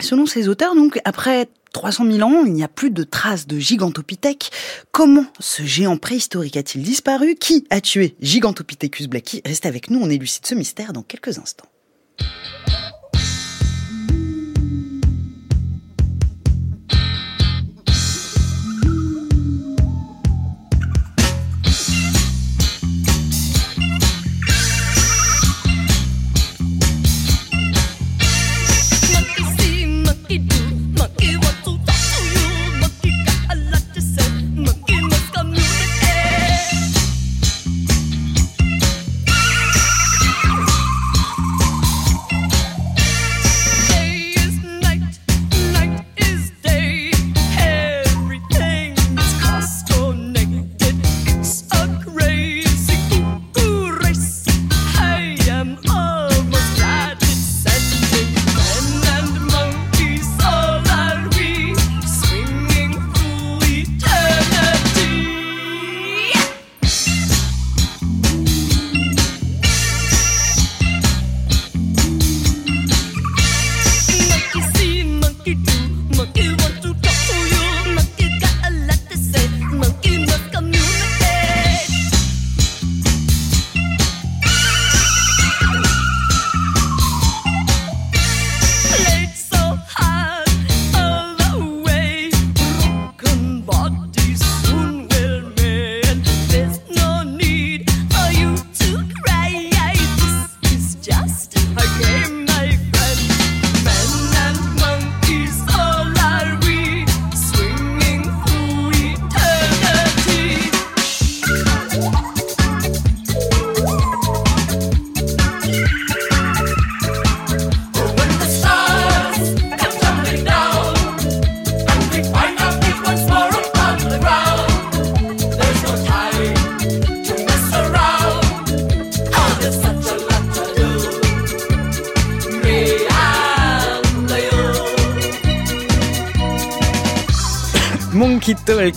Selon ces auteurs, donc, après 300 000 ans, il n'y a plus de traces de Gigantopithèque. Comment ce géant préhistorique a-t-il disparu? Qui a tué Gigantopithecus blacki Restez avec nous, on élucide ce mystère dans quelques instants.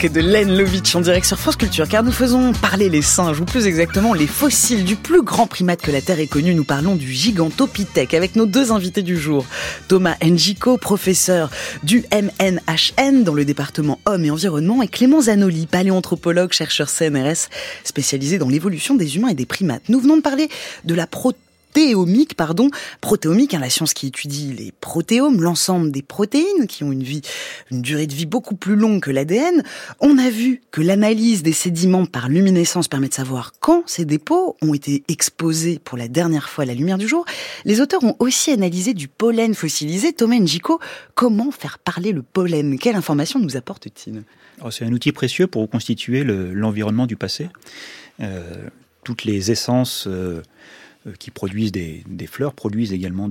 De Len Lovitch en direct sur France Culture, car nous faisons parler les singes, ou plus exactement les fossiles du plus grand primate que la Terre ait connu. Nous parlons du Gigantopithèque avec nos deux invités du jour. Thomas Njiko, professeur du MNHN dans le département Hommes et Environnement, et Clément Zanoli, paléanthropologue, chercheur CNRS, spécialisé dans l'évolution des humains et des primates. Nous venons de parler de la protéine protéomique, pardon, protéomique, hein, la science qui étudie les protéomes, l'ensemble des protéines qui ont une durée de vie beaucoup plus longue que l'ADN. On a vu que l'analyse des sédiments par luminescence permet de savoir quand ces dépôts ont été exposés pour la dernière fois à la lumière du jour. Les auteurs ont aussi analysé du pollen fossilisé. Thomas Njiko, comment faire parler le pollen? Quelle information nous apporte-t-il? Oh, C'est un outil précieux pour reconstituer l'environnement du passé. Euh, toutes les essences euh, qui produisent des, fleurs produisent également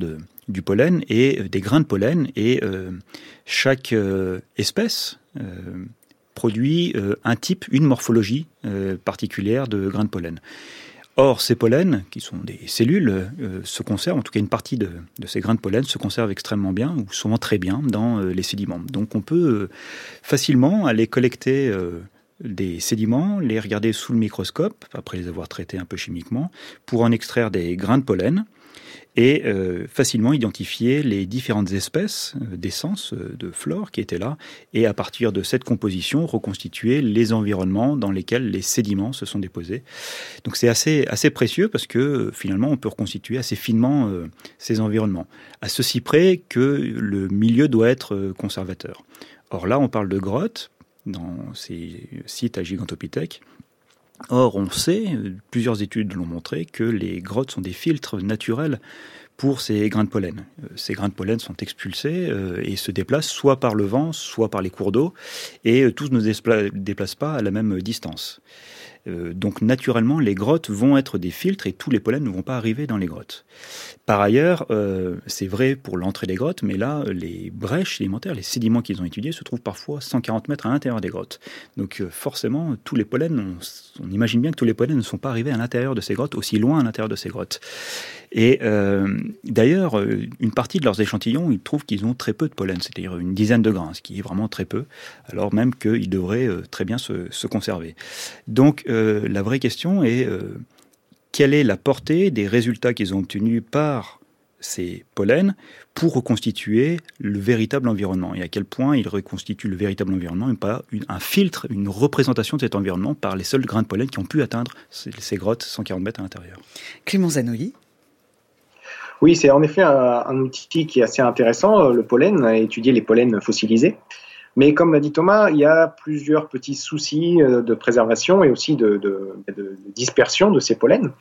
du pollen et euh, des grains de pollen. Et euh, chaque espèce produit un type, une morphologie particulière de grains de pollen. Or, ces pollens, qui sont des cellules, se conservent, en tout cas une partie de, ces grains de pollen se conserve extrêmement bien, ou souvent très bien, dans les sédiments. Donc on peut facilement aller collecter des sédiments, les regarder sous le microscope, après les avoir traités un peu chimiquement, pour en extraire des grains de pollen et euh, facilement identifier les différentes espèces euh, d'essence, euh, de flore qui étaient là, et à partir de cette composition, reconstituer les environnements dans lesquels les sédiments se sont déposés. Donc c'est assez, assez précieux parce que finalement on peut reconstituer assez finement ces environnements, à ceci près que le milieu doit être conservateur. Or là, on parle de grottes, dans ces sites à Gigantopithèque. Or, on sait, plusieurs études l'ont montré, que les grottes sont des filtres naturels pour ces grains de pollen. Euh, ces grains de pollen sont expulsés euh, et se déplacent soit par le vent, soit par les cours d'eau, et tous ne se déplacent pas à la même distance. Donc naturellement, les grottes vont être des filtres et tous les pollens ne vont pas arriver dans les grottes. Par ailleurs, c'est vrai pour l'entrée des grottes, mais là, les brèches sédimentaires, les sédiments qu'ils ont étudiés se trouvent parfois 140 mètres à l'intérieur des grottes. Donc forcément, tous les pollens, on, on, imagine bien que tous les pollens ne sont pas arrivés à l'intérieur de ces grottes, aussi loin à l'intérieur de ces grottes. Et d'ailleurs, une partie de leurs échantillons, ils trouvent qu'ils ont très peu de pollen, c'est-à-dire une dizaine de grains, ce qui est vraiment très peu, alors même qu'ils devraient euh, très bien se, conserver. Donc euh, la vraie question est euh, quelle est la portée des résultats qu'ils ont obtenus par ces pollens pour reconstituer le véritable environnement? Et à quel point ils reconstituent le véritable environnement et pas un filtre, une représentation de cet environnement par les seuls grains de pollen qui ont pu atteindre ces, grottes 140 mètres à l'intérieur? Clément Zanoli oui, c'est en effet un, outil qui est assez intéressant, euh, le pollen, étudier les pollens fossilisés. Mais comme l'a dit Thomas, il y a plusieurs petits soucis euh, de préservation et aussi de, dispersion de ces pollens.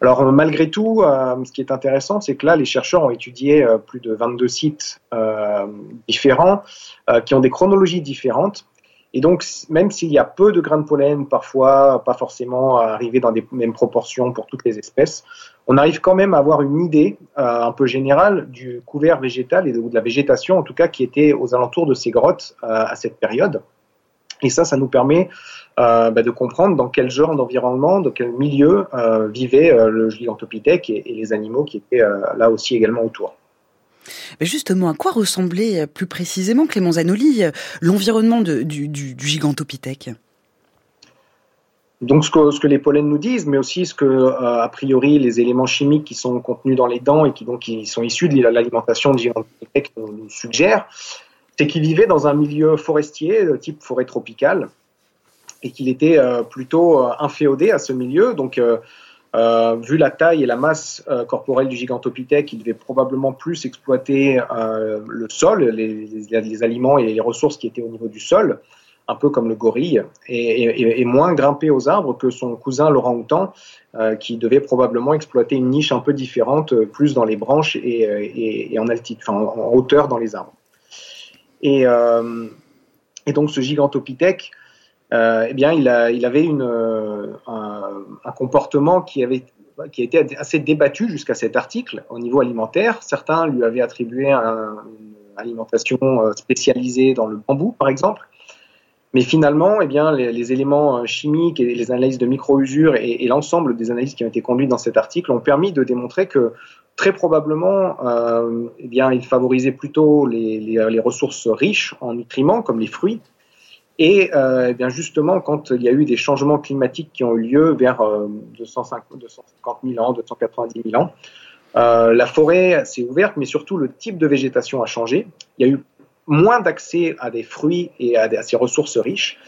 Alors malgré tout, euh, ce qui est intéressant, c'est que là, les chercheurs ont étudié plus de 22 sites différents qui ont des chronologies différentes. Et donc, même s'il y a peu de grains de pollen, parfois pas forcément arriver dans des mêmes proportions pour toutes les espèces, on arrive quand même à avoir une idée euh, un peu générale du couvert végétal et de, la végétation, en tout cas, qui était aux alentours de ces grottes euh, à cette période. Et ça, ça nous permet euh, bah, de comprendre dans quel genre d'environnement, dans quel milieu vivait le gigantopithèque et, les animaux qui étaient là aussi également autour. Justement, à quoi ressemblait plus précisément, Clément Zanoli, l'environnement du gigantopithèque? Donc ce que, ce que, les pollens nous disent, mais aussi ce que euh, a priori les éléments chimiques qui sont contenus dans les dents et qui donc qui sont issus de l'alimentation de nous, nous suggèrent, c'est qu'il vivait dans un milieu forestier de type forêt tropicale et qu'il était euh, plutôt euh, inféodé à ce milieu. Donc vu la taille et la masse corporelle du gigantopithèque, il devait probablement plus exploiter le sol, les, les, aliments et les ressources qui étaient au niveau du sol un peu comme le gorille, et, moins grimpé aux arbres que son cousin Laurent Houtan, euh, qui devait probablement exploiter une niche un peu différente, euh, plus dans les branches et, en, altitude, en, hauteur dans les arbres. Et, euh, donc ce gigantopithèque, eh bien, il, avait un, comportement qui avait qui a été assez débattu jusqu'à cet article au niveau alimentaire. Certains lui avaient attribué une alimentation spécialisée dans le bambou, par exemple. Mais finalement, eh bien, les, éléments euh, chimiques et les analyses de micro-usure et, l'ensemble des analyses qui ont été conduites dans cet article ont permis de démontrer que très probablement, euh, eh bien, il favorisait plutôt les, les, ressources riches en nutriments, comme les fruits. Et euh, eh bien justement, quand il y a eu des changements climatiques qui ont eu lieu vers 250, 250 000 ans, 290 000 ans, la forêt s'est ouverte, mais surtout le type de végétation a changé. Il y a eu moins d'accès à des fruits et à, ces ressources riches.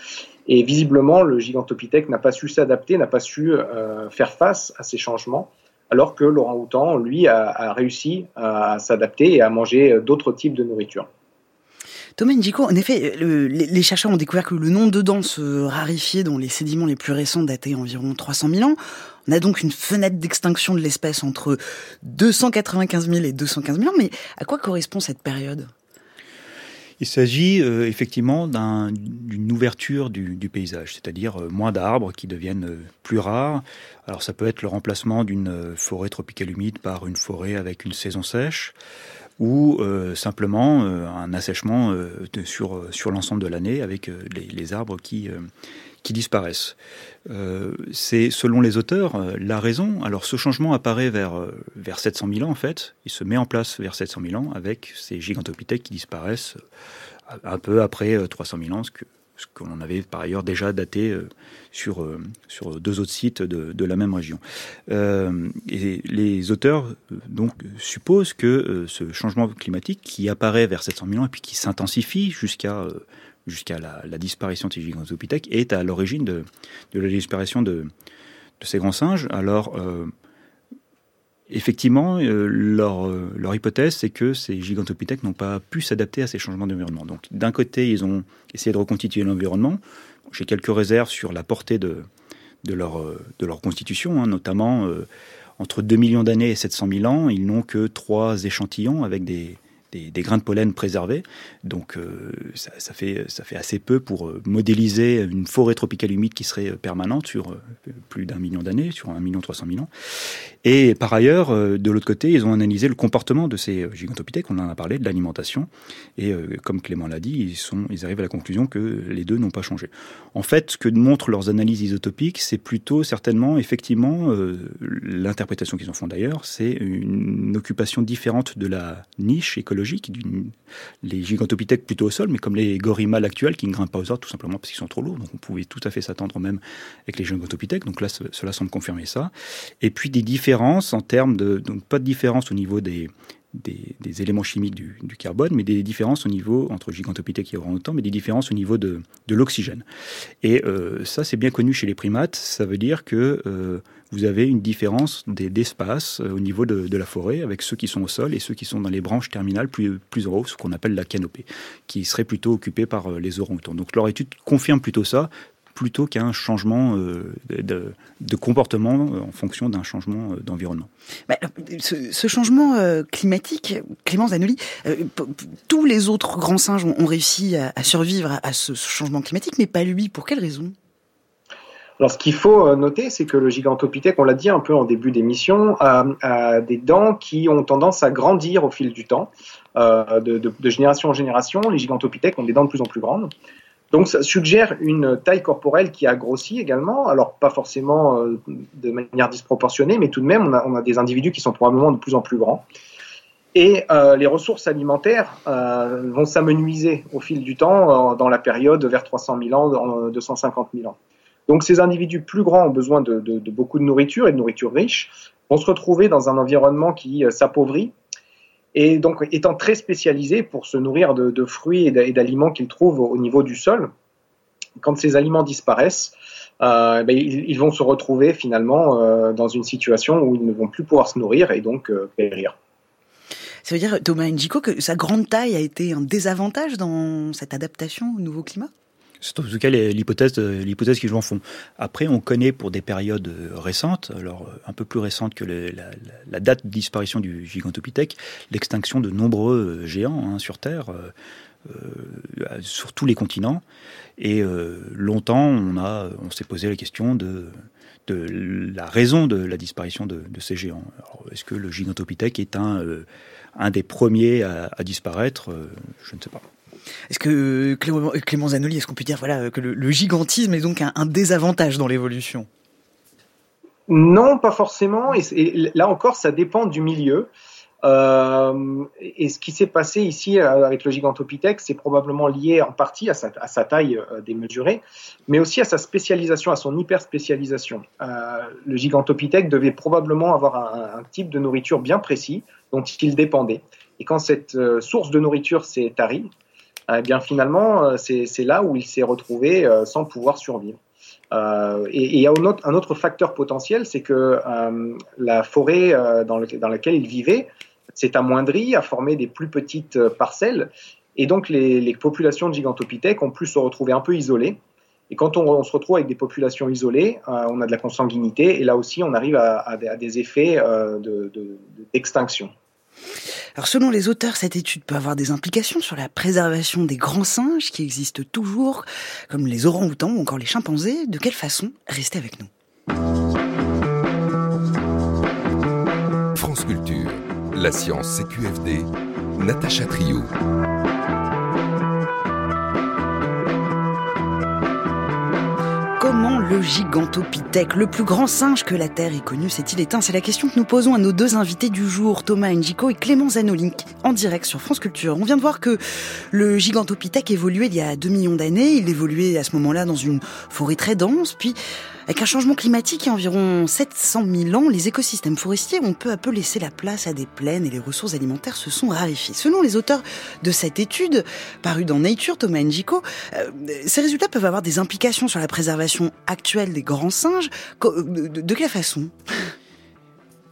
Et visiblement, le gigantopithèque n'a pas su s'adapter, n'a pas su euh, faire face à ces changements, alors que Laurent Houtan, lui, a, réussi à s'adapter et à manger d'autres types de nourriture. Thomas Ndico, en effet, les, chercheurs ont découvert que le nom de dents se raréfiait dans les sédiments les plus récents datés environ 300 000 ans. On a donc une fenêtre d'extinction de l'espèce entre 295 000 et 215 000 ans, mais à quoi correspond cette période? Il s'agit euh, effectivement d'une ouverture du, paysage, c'est-à-dire euh, moins d'arbres qui deviennent euh, plus rares. Alors ça peut être le remplacement d'une forêt tropicale humide par une forêt avec une saison sèche, ou simplement un assèchement sur, sur l'ensemble de l'année avec les, arbres qui, qui disparaissent. c'est selon les auteurs la raison. Alors ce changement apparaît vers, vers 700 000 ans en fait. Il se met en place vers 700 000 ans avec ces gigantopithèques qui disparaissent un peu après 300 000 ans, ce que ce qu'on avait par ailleurs déjà daté sur, sur deux autres sites de, la même région. et les auteurs donc supposent que ce changement climatique qui apparaît vers 700 000 ans et puis qui s'intensifie jusqu'à jusqu'à la, disparition de ces gigantopithèques est à l'origine de, la disparition de, ces grands singes. Alors, euh, effectivement, euh, leur, euh, leur, hypothèse, c'est que ces gigantopithèques n'ont pas pu s'adapter à ces changements d'environnement. Donc, d'un côté, ils ont essayé de reconstituer l'environnement. J'ai quelques réserves sur la portée de, de, leur, de leur constitution, hein, notamment entre 2 millions d'années et 700 000 ans, ils n'ont que trois échantillons avec des, des, grains de pollen préservés. Donc ça, fait, ça fait assez peu pour modéliser une forêt tropicale humide qui serait permanente sur plus d'un million d'années, sur un million trois cent mille ans. Et par ailleurs, de l'autre côté, ils ont analysé le comportement de ces gigantopithèques, on en a parlé, de l'alimentation. Et comme Clément l'a dit, ils, arrivent à la conclusion que les deux n'ont pas changé. En fait, ce que montrent leurs analyses isotopiques, c'est plutôt certainement, effectivement, euh, l'interprétation qu'ils en font d'ailleurs, c'est une occupation différente de la niche écologique. Les gigantopithèques plutôt au sol, mais comme les gorilles actuels qui ne grimpent pas aux arbres tout simplement parce qu'ils sont trop lourds. Donc on pouvait tout à fait s'attendre même avec les gigantopithèques. Donc là, cela semble confirmer ça. Et puis des différences en termes de... Donc pas de différence au niveau des des, éléments chimiques du, carbone, mais des différences au niveau, entre gigantopithèques et orang-outans, mais des différences au niveau de, l'oxygène. Et euh, ça, c'est bien connu chez les primates. Ça veut dire que euh, vous avez une différence d'espace euh, au niveau de, la forêt avec ceux qui sont au sol et ceux qui sont dans les branches terminales plus, plus en haut, ce qu'on appelle la canopée, qui serait plutôt occupée par les orang-outans. Donc leur étude confirme plutôt ça, plutôt qu'un changement euh, de, comportement euh, en fonction d'un changement euh, d'environnement. Bah, ce, changement climatique, Clément Zanoli, tous les autres grands singes ont, réussi à, survivre à, ce, changement climatique, mais pas lui. Pour quelle raison? Alors, ce qu'il faut noter, c'est que le gigantopithèque, on l'a dit un peu en début d'émission, a, des dents qui ont tendance à grandir au fil du temps. de, de, génération en génération, les gigantopithèques ont des dents de plus en plus grandes. Donc ça suggère une taille corporelle qui a grossi également, alors pas forcément euh, de manière disproportionnée, mais tout de même on a, des individus qui sont probablement de plus en plus grands. Et euh, les ressources alimentaires euh, vont s'amenuiser au fil du temps dans la période vers 300 000 ans, 250 000 ans. Donc ces individus plus grands ont besoin de, beaucoup de nourriture et de nourriture riche, vont se retrouver dans un environnement qui s'appauvrit et donc étant très spécialisés pour se nourrir de, fruits et d'aliments qu'ils trouvent au niveau du sol, quand ces aliments disparaissent, euh, ben, ils, vont se retrouver finalement euh, dans une situation où ils ne vont plus pouvoir se nourrir et donc euh, périr. Ça veut dire, Thomas Njiko, que sa grande taille a été un désavantage dans cette adaptation au nouveau climat? C'est en tout cas l'hypothèse, l'hypothèse qu'ils en font. Après, on connaît pour des périodes euh, récentes, alors euh, un peu plus récentes que la, date de disparition du gigantopithèque, l'extinction de nombreux euh, géants hein, sur Terre, sur tous les continents. Et longtemps, on, on s'est posé la question de, la raison de la disparition de, ces géants. Est-ce que le gigantopithèque est un, un des premiers à disparaître? Je ne sais pas. Est-ce que Clément, Zanoli, est-ce qu'on peut dire voilà que le, gigantisme est donc un, désavantage dans l'évolution? Non, pas forcément. Et, là encore, ça dépend du milieu. Euh, et ce qui s'est passé ici euh, avec le gigantopithèque, c'est probablement lié en partie à sa, taille euh, démesurée, mais aussi à sa spécialisation, à son hyper spécialisation. le gigantopithèque devait probablement avoir un, un, type de nourriture bien précis dont il dépendait. Et quand cette source de nourriture s'est tarie, eh bien finalement, euh, c'est là où il s'est retrouvé euh, sans pouvoir survivre. Euh, et il y a un autre, facteur potentiel, c'est que la forêt dans, laquelle il vivait s'est amoindrie, a formé des plus petites parcelles, et donc les, populations de gigantopithèques ont pu se retrouver un peu isolées. Et quand on, se retrouve avec des populations isolées, on a de la consanguinité, et là aussi on arrive à, des effets d'extinction. De, alors selon les auteurs, cette étude peut avoir des implications sur la préservation des grands singes qui existent toujours, comme les orang-outans ou encore les chimpanzés. De quelle façon Restez avec nous? France Culture, la science CQFD, Natacha Trio. Comment le gigantopithèque, le plus grand singe que la Terre ait connu, s'est-il éteint C'est la question que nous posons à nos deux invités du jour, Thomas Njiko et Clément Zanolink, en direct sur France Culture. On vient de voir que le gigantopithèque évoluait il y a 2 millions d'années. Il évoluait à ce moment-là dans une forêt très dense, puis avec un changement climatique il environ 700 000 ans, les écosystèmes forestiers ont peu à peu laissé la place à des plaines et les ressources alimentaires se sont raréfiées. Selon les auteurs de cette étude, parue dans Nature, Thomas Njiko, euh, ces résultats peuvent avoir des implications sur la préservation actuelle des grands singes. De, quelle façon?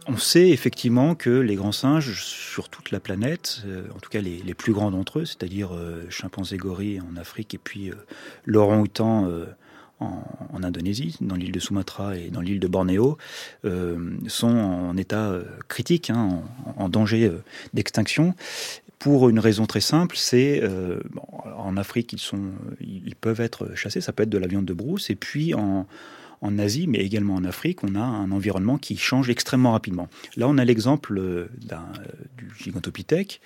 On sait effectivement que les grands singes sur toute la planète, euh, en tout cas les, plus grands d'entre eux, c'est-à-dire euh, chimpanzés gorilles en Afrique et puis l'orang-outan en, Indonésie, dans l'île de Sumatra et dans l'île de Bornéo, euh, sont en état euh, critique, hein, en, danger euh, d'extinction. pour une raison très simple, c'est bon, en Afrique ils sont, ils peuvent être chassés, ça peut être de la viande de brousse, et puis en en Asie, mais également en Afrique, on a un environnement qui change extrêmement rapidement. Là, on a l'exemple du gigantopithèque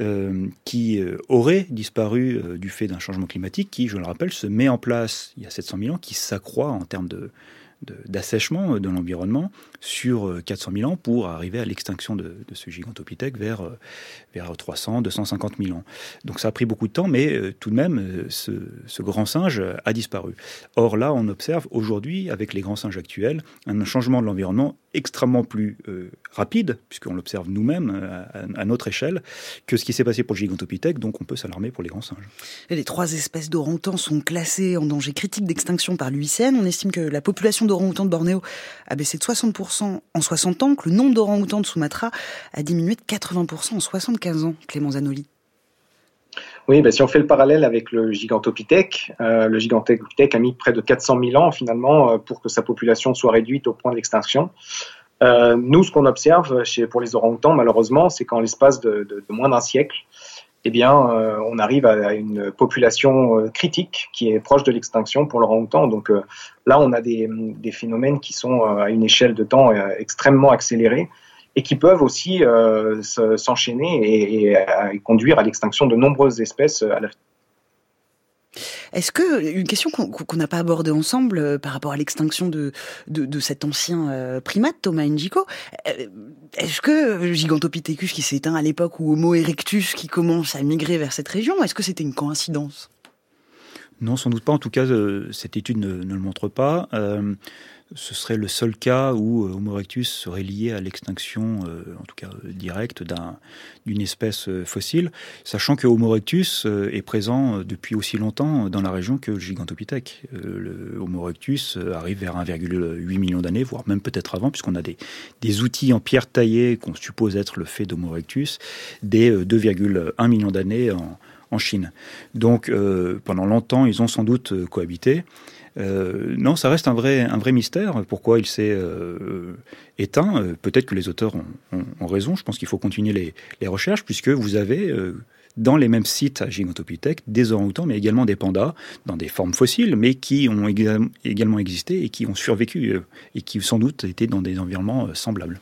euh, qui euh, aurait disparu euh, du fait d'un changement climatique qui, je le rappelle, se met en place il y a 700 000 ans, qui s'accroît en termes de, d'assèchement de, l'environnement sur 400 000 ans pour arriver à l'extinction de, ce gigantopithèque vers, vers 300, 250 000 ans. Donc ça a pris beaucoup de temps, mais tout de même, ce, grand singe a disparu. Or là, on observe aujourd'hui, avec les grands singes actuels, un changement de l'environnement extrêmement plus euh, rapide, puisqu'on l'observe nous-mêmes euh, à, notre échelle, que ce qui s'est passé pour le gigantopithèque, donc on peut s'alarmer pour les grands singes. les trois espèces d'orang-outans sont classées en danger critique d'extinction par l'UICN. On estime que la population d'orang-outans de Bornéo a baissé de 60% en 60 ans, que le nombre d'orang-outans de Sumatra a diminué de 80% en 75 ans, Clément Zanoli. Oui, ben si on fait le parallèle avec le gigantopithèque, euh, le gigantopithèque a mis près de 400 000 ans finalement euh, pour que sa population soit réduite au point de l'extinction. Euh, nous, ce qu'on observe chez, pour les orang-outans, malheureusement, c'est qu'en l'espace de, moins d'un siècle, eh bien, euh, on arrive à une population euh, critique qui est proche de l'extinction pour l'orang-outan. Donc là, on a des, des, phénomènes qui sont à une échelle de temps extrêmement accélérée et qui peuvent aussi euh, s'enchaîner et, conduire à l'extinction de nombreuses espèces à est-ce que, une question qu'on n'a pas abordée ensemble euh, par rapport à l'extinction de, de, cet ancien euh, primate, Thomas Njiko, est-ce que Gigantopithecus qui s'est éteint à l'époque ou Homo erectus qui commence à migrer vers cette région, est-ce que c'était une coïncidence? Non, sans doute pas. En tout cas, cette étude ne, le montre pas ce serait le seul cas où euh, Homo erectus serait lié à l'extinction, euh, en tout cas euh, directe, d'une espèce fossile, sachant que Homo erectus est présent depuis aussi longtemps dans la région que le Gigantopithèque. Homo erectus arrive vers 1,8 million d'années, voire même peut-être avant, puisqu'on a des, outils en pierre taillée qu'on suppose être le fait d'Homo erectus, des 2,1 millions d'années en, Chine. Donc pendant longtemps, ils ont sans doute cohabité. Euh, non, ça reste un vrai, un vrai mystère. Pourquoi il s'est euh, éteint euh, Peut-être que les auteurs ont, raison. Je pense qu'il faut continuer les, recherches, puisque vous avez dans les mêmes sites à Gigantopithèque des orang-outans, mais également des pandas dans des formes fossiles, mais qui ont également existé et qui ont survécu et qui sans doute étaient dans des environnements semblables.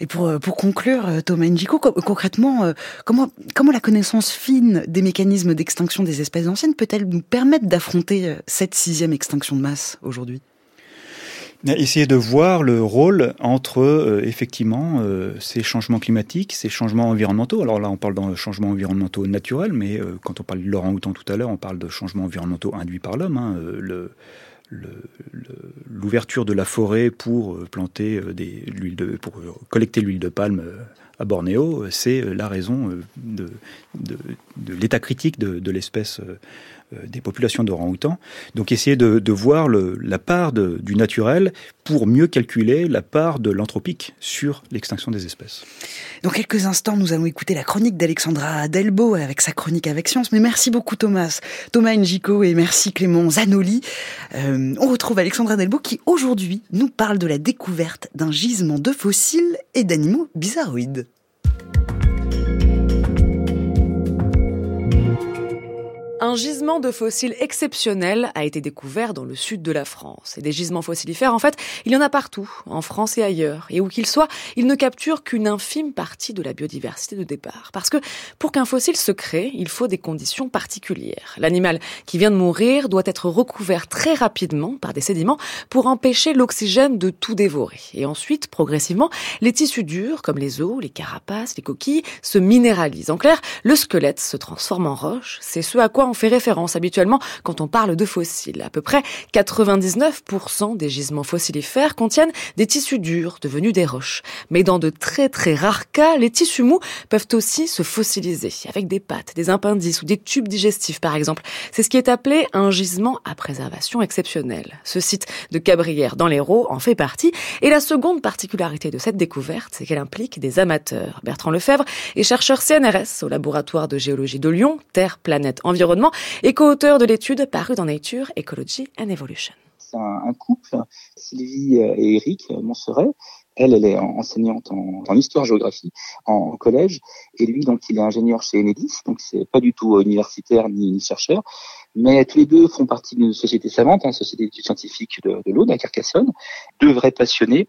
Et pour, euh, pour conclure, euh, Thomas Njiko, concrètement, euh, comment, comment la connaissance fine des mécanismes d'extinction des espèces anciennes peut-elle nous permettre d'affronter cette sixième extinction de masse aujourd'hui? Essayer de voir le rôle entre effectivement ces changements climatiques, ces changements environnementaux. Alors là, on parle de changements environnementaux naturels, mais quand on parle de l'orang-outan tout à l'heure, on parle de changements environnementaux induits par l'homme. Hein. L'ouverture de la forêt pour euh, planter euh, des, l'huile de, pour euh, collecter l'huile de palme à Bornéo, c'est la raison de, l'état critique de, l'espèce des populations d'orang-outans. Donc essayer de, voir la part du naturel pour mieux calculer la part de l'anthropique sur l'extinction des espèces. Dans quelques instants, nous allons écouter la chronique d'Alexandra Delbo avec sa chronique avec science. Mais merci beaucoup Thomas, Thomas Njiko et merci Clément Zanoli. Euh, on retrouve Alexandra Delbo qui aujourd'hui nous parle de la découverte d'un gisement de fossiles et d'animaux bizarroïdes. Un gisement de fossiles exceptionnel a été découvert dans le sud de la France. Et des gisements fossilifères, en fait, il y en a partout, en France et ailleurs. Et où qu'ils soient, ils ne capturent qu'une infime partie de la biodiversité de départ. Parce que pour qu'un fossile se crée, il faut des conditions particulières. L'animal qui vient de mourir doit être recouvert très rapidement par des sédiments pour empêcher l'oxygène de tout dévorer. Et ensuite, progressivement, les tissus durs, comme les os, les carapaces, les coquilles, se minéralisent. En clair, le squelette se transforme en roche. C'est ce à quoi on fait référence habituellement quand on parle de fossiles. À peu près 99% des gisements fossilifères contiennent des tissus durs devenus des roches. Mais dans de très très rares cas, les tissus mous peuvent aussi se fossiliser avec des pattes, des appendices ou des tubes digestifs par exemple. C'est ce qui est appelé un gisement à préservation exceptionnelle. Ce site de Cabrières dans l'Hérault en fait partie. Et la seconde particularité de cette découverte, c'est qu'elle implique des amateurs. Bertrand Lefebvre est chercheur CNRS au laboratoire de géologie de Lyon, Terre, Planète, Environnement et co-auteur de l'étude parue dans Nature, Ecology and Evolution. C'est un, couple, Sylvie et Eric Monseret, Elle, elle est enseignante en, histoire-géographie en, collège, et lui, donc, il est ingénieur chez Enedis, donc c'est pas du tout universitaire ni, chercheur, mais tous les deux font partie d'une société savante, une hein, société d'études scientifiques de, de l'Aude à Carcassonne, deux vrais passionnés.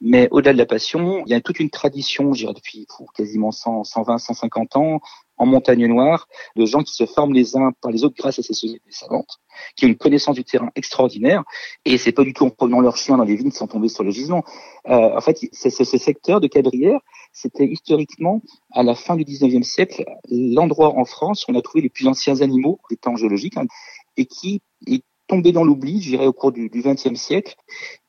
Mais au-delà de la passion, il y a toute une tradition, je dirais depuis quasiment 100, 120, 150 ans, en montagne noire, de gens qui se forment les uns par les autres grâce à ces sociétés savantes, qui ont une connaissance du terrain extraordinaire. Et c'est pas du tout en promenant leurs chiens dans les vignes sans tomber sur le gisement. Euh, en fait, c'est ce secteur de Cabrières, c'était historiquement, à la fin du 19e siècle, l'endroit en France où on a trouvé les plus anciens animaux des temps géologiques, hein, et qui tombé dans l'oubli, je dirais, au cours du XXe siècle.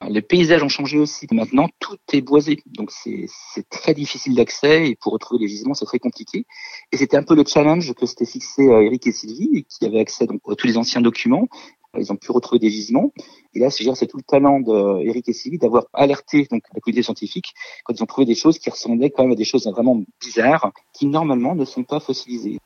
Les paysages ont changé aussi. Maintenant, tout est boisé. Donc, c'est très difficile d'accès et pour retrouver les gisements, c'est très compliqué. Et c'était un peu le challenge que s'était fixé euh, Eric et Sylvie, qui avaient accès donc, à tous les anciens documents. Ils ont pu retrouver des gisements. Et là, c'est tout le talent d'Eric et Sylvie d'avoir alerté donc la communauté scientifique quand ils ont trouvé des choses qui ressemblaient quand même à des choses vraiment bizarres, qui normalement ne sont pas fossilisées.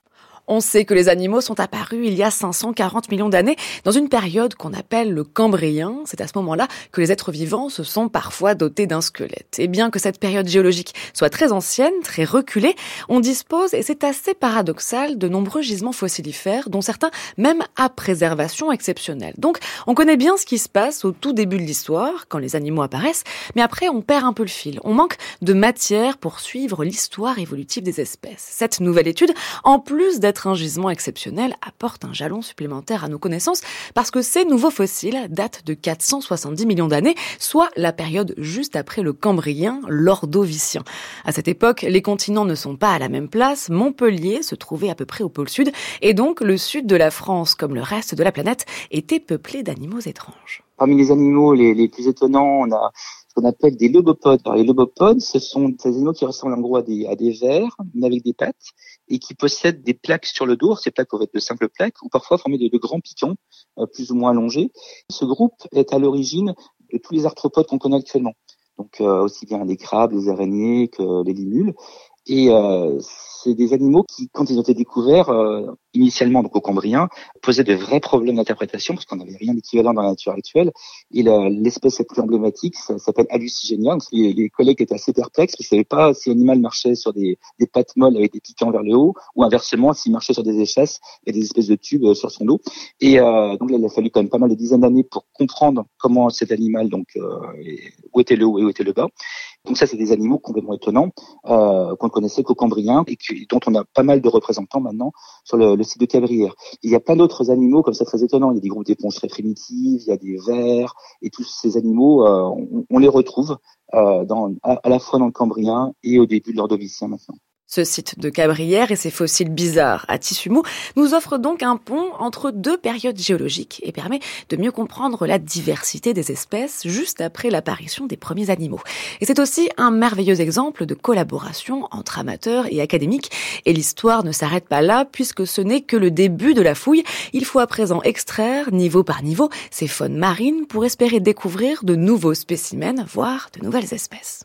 On sait que les animaux sont apparus il y a 540 millions d'années dans une période qu'on appelle le Cambrien. C'est à ce moment-là que les êtres vivants se sont parfois dotés d'un squelette. Et bien que cette période géologique soit très ancienne, très reculée, on dispose, et c'est assez paradoxal, de nombreux gisements fossilifères, dont certains même à préservation exceptionnelle. Donc on connaît bien ce qui se passe au tout début de l'histoire, quand les animaux apparaissent, mais après on perd un peu le fil. On manque de matière pour suivre l'histoire évolutive des espèces. Cette nouvelle étude, en plus d'être un gisement exceptionnel apporte un jalon supplémentaire à nos connaissances parce que ces nouveaux fossiles datent de 470 millions d'années, soit la période juste après le Cambrien, l'Ordovicien. À cette époque, les continents ne sont pas à la même place. Montpellier se trouvait à peu près au pôle sud et donc le sud de la France, comme le reste de la planète, était peuplé d'animaux étranges. Parmi les animaux les, plus étonnants, on a ce qu'on appelle des lobopodes. Les lobopodes, ce sont des animaux qui ressemblent en gros à des, à des vers, mais avec des pattes, et qui possèdent des plaques sur le dos. Ces plaques peuvent être de simples plaques, ou parfois formées de, grands piquants, euh, plus ou moins allongés. Ce groupe est à l'origine de tous les arthropodes qu'on connaît actuellement. Donc, euh, aussi bien les crabes, les araignées que les limules. Et euh, c'est des animaux qui, quand ils ont été découverts, euh, initialement donc au Cambrien, posaient de vrais problèmes d'interprétation parce qu'on n'avait rien d'équivalent dans la nature actuelle. Et l'espèce la plus emblématique, s'appelle Hallucigenia. Donc les, collègues étaient assez perplexes, ils ne savaient pas si l'animal marchait sur des, pattes molles avec des piquants vers le haut, ou inversement, s'il marchait sur des échasses et des espèces de tubes euh, sur son dos. Et euh, donc là, il a fallu quand même pas mal de dizaines d'années pour comprendre comment cet animal, donc euh, où était le haut et où était le bas. Donc ça, c'est des animaux complètement étonnants euh, qu'on ne connaissait qu'au Cambrien et dont on a pas mal de représentants maintenant sur le, le site de Cabrières. Il y a plein d'autres animaux comme ça très étonnants. Il y a des groupes d'éponges très primitives, il y a des vers et tous ces animaux, euh, on, les retrouve euh, à, la fois dans le Cambrien et au début de l'Ordovicien maintenant. Ce site de Cabrières et ses fossiles bizarres à tissu mou nous offre donc un pont entre deux périodes géologiques et permet de mieux comprendre la diversité des espèces juste après l'apparition des premiers animaux. Et c'est aussi un merveilleux exemple de collaboration entre amateurs et académiques. Et l'histoire ne s'arrête pas là puisque ce n'est que le début de la fouille. Il faut à présent extraire, niveau par niveau, ces faunes marines pour espérer découvrir de nouveaux spécimens, voire de nouvelles espèces.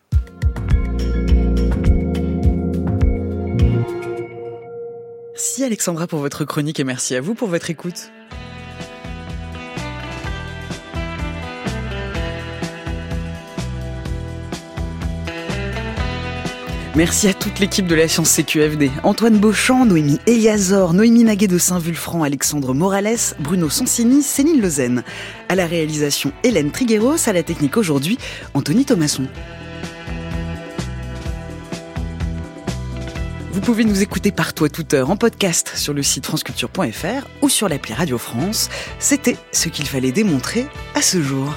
Merci Alexandra pour votre chronique et merci à vous pour votre écoute. Merci à toute l'équipe de la Science CQFD. Antoine Beauchamp, Noémie Eliazor, Noémie Naguet de Saint-Vulfranc, Alexandre Morales, Bruno Sonsini, Céline Lezen. À la réalisation, Hélène Trigueros, à la technique aujourd'hui, Anthony Thomasson. Vous pouvez nous écouter partout à toute heure en podcast sur le site franceculture.fr ou sur l'appli Radio France. C'était ce qu'il fallait démontrer à ce jour.